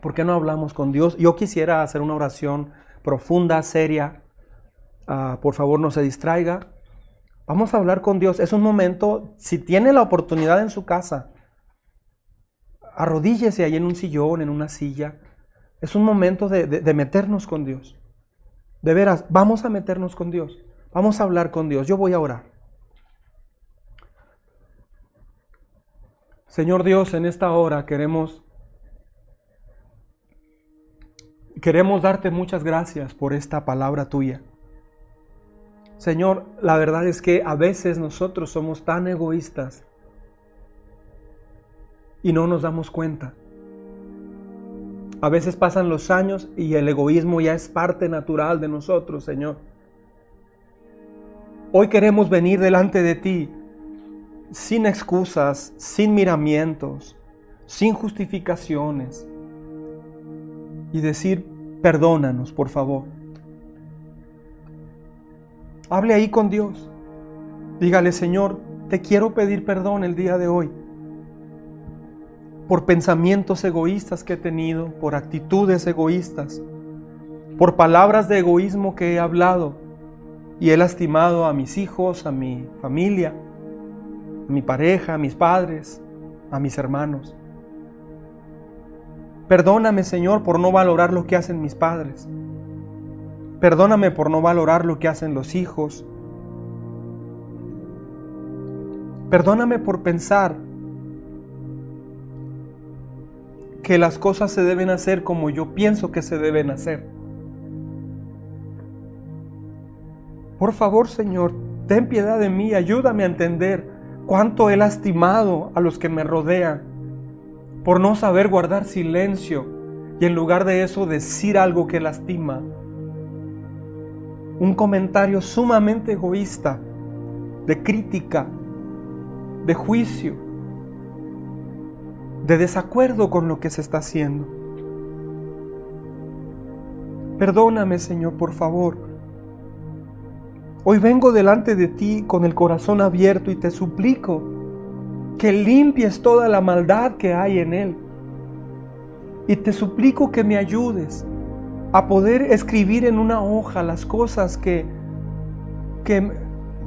¿Por qué no hablamos con Dios? Yo quisiera hacer una oración profunda, seria. Ah, por favor, no se distraiga. Vamos a hablar con Dios. Es un momento, si tiene la oportunidad en su casa, arrodíllese ahí en un sillón, en una silla. Es un momento de, de meternos con Dios. De veras, vamos a meternos con Dios. Vamos a hablar con Dios. Yo voy a orar. Señor Dios, en esta hora queremos queremos darte muchas gracias por esta palabra tuya. Señor, la verdad es que a veces nosotros somos tan egoístas y no nos damos cuenta. A veces pasan los años y el egoísmo ya es parte natural de nosotros, Señor. Hoy queremos venir delante de ti sin excusas, sin miramientos, sin justificaciones. Y decir, perdónanos, por favor. Hable ahí con Dios. Dígale, Señor, te quiero pedir perdón el día de hoy por pensamientos egoístas que he tenido, por actitudes egoístas, por palabras de egoísmo que he hablado y he lastimado a mis hijos, a mi familia a mi pareja, a mis padres, a mis hermanos. Perdóname, Señor, por no valorar lo que hacen mis padres. Perdóname por no valorar lo que hacen los hijos. Perdóname por pensar que las cosas se deben hacer como yo pienso que se deben hacer. Por favor, Señor, ten piedad de mí, ayúdame a entender cuánto he lastimado a los que me rodean por no saber guardar silencio y en lugar de eso decir algo que lastima. un comentario sumamente egoísta, de crítica, de juicio, de desacuerdo con lo que se está haciendo. Perdóname, Señor, por favor. Hoy vengo delante de ti con el corazón abierto y te suplico que limpies toda la maldad que hay en él. Y te suplico que me ayudes a poder escribir en una hoja las cosas que, que,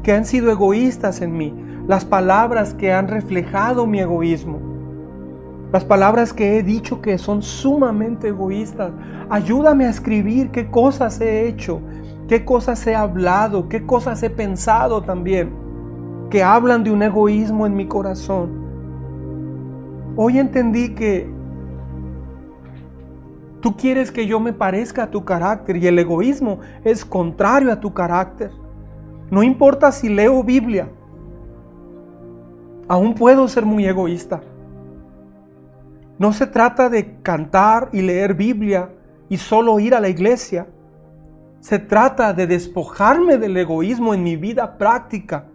que han sido egoístas en mí, las palabras que han reflejado mi egoísmo, las palabras que he dicho que son sumamente egoístas. Ayúdame a escribir qué cosas he hecho, qué cosas he hablado, qué cosas he pensado también, que hablan de un egoísmo en mi corazón. Hoy entendí que tú quieres que yo me parezca a tu carácter y el egoísmo es contrario a tu carácter. No importa si leo Biblia, aún puedo ser muy egoísta. No se trata de cantar y leer Biblia y solo ir a la iglesia. Se trata de despojarme del egoísmo en mi vida práctica,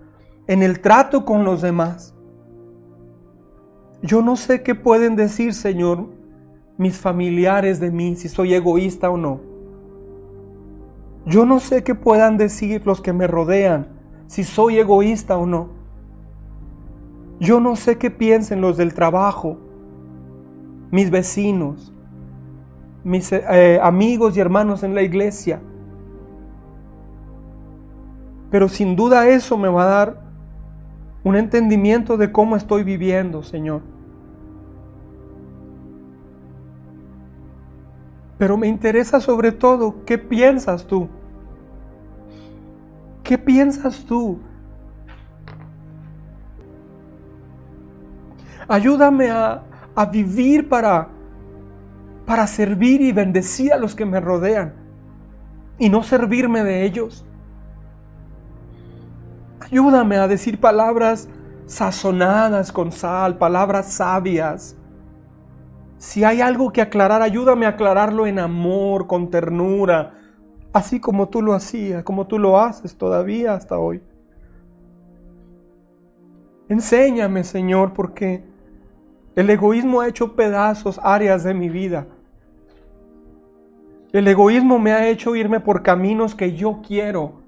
en el trato con los demás. Yo no sé qué pueden decir, Señor, mis familiares de mí, si soy egoísta o no. Yo no sé qué puedan decir los que me rodean, si soy egoísta o no. Yo no sé qué piensen los del trabajo, mis vecinos, mis eh, amigos y hermanos en la iglesia. Pero sin duda eso me va a dar un entendimiento de cómo estoy viviendo, Señor. Pero me interesa sobre todo qué piensas tú. ¿Qué piensas tú? Ayúdame a, a vivir para, para servir y bendecir a los que me rodean y no servirme de ellos. Ayúdame a decir palabras sazonadas con sal, palabras sabias. Si hay algo que aclarar, ayúdame a aclararlo en amor, con ternura, así como tú lo hacías, como tú lo haces todavía hasta hoy. Enséñame, Señor, porque el egoísmo ha hecho pedazos áreas de mi vida. El egoísmo me ha hecho irme por caminos que yo quiero,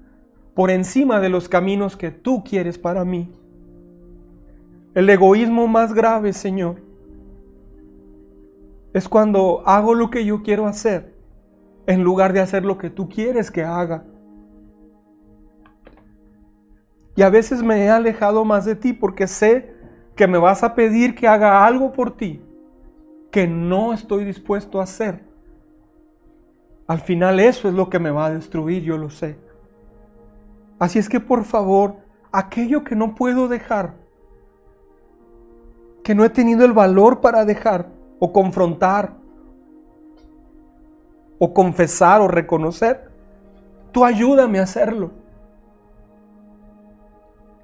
por encima de los caminos que tú quieres para mí. El egoísmo más grave, Señor, es cuando hago lo que yo quiero hacer en lugar de hacer lo que tú quieres que haga. Y a veces me he alejado más de ti porque sé que me vas a pedir que haga algo por ti que no estoy dispuesto a hacer. Al final eso es lo que me va a destruir, yo lo sé. Así es que por favor, aquello que no puedo dejar, que no he tenido el valor para dejar o confrontar o confesar o reconocer, tú ayúdame a hacerlo.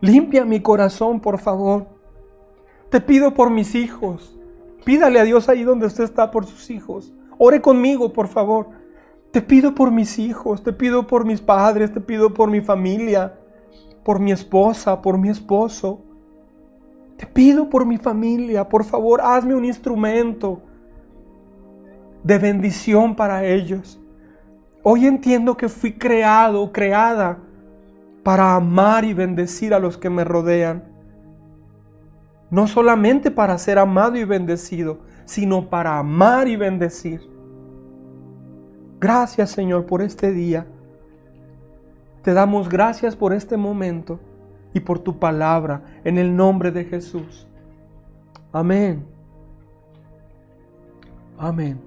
Limpia mi corazón, por favor. Te pido por mis hijos. Pídale a Dios ahí donde usted está por sus hijos. Ore conmigo, por favor. Te pido por mis hijos, te pido por mis padres, te pido por mi familia, por mi esposa, por mi esposo. Te pido por mi familia, por favor, hazme un instrumento de bendición para ellos. Hoy entiendo que fui creado, creada para amar y bendecir a los que me rodean no solamente para ser amado y bendecido, sino para amar y bendecir. Gracias Señor por este día. Te damos gracias por este momento y por tu palabra en el nombre de Jesús. Amén. Amén.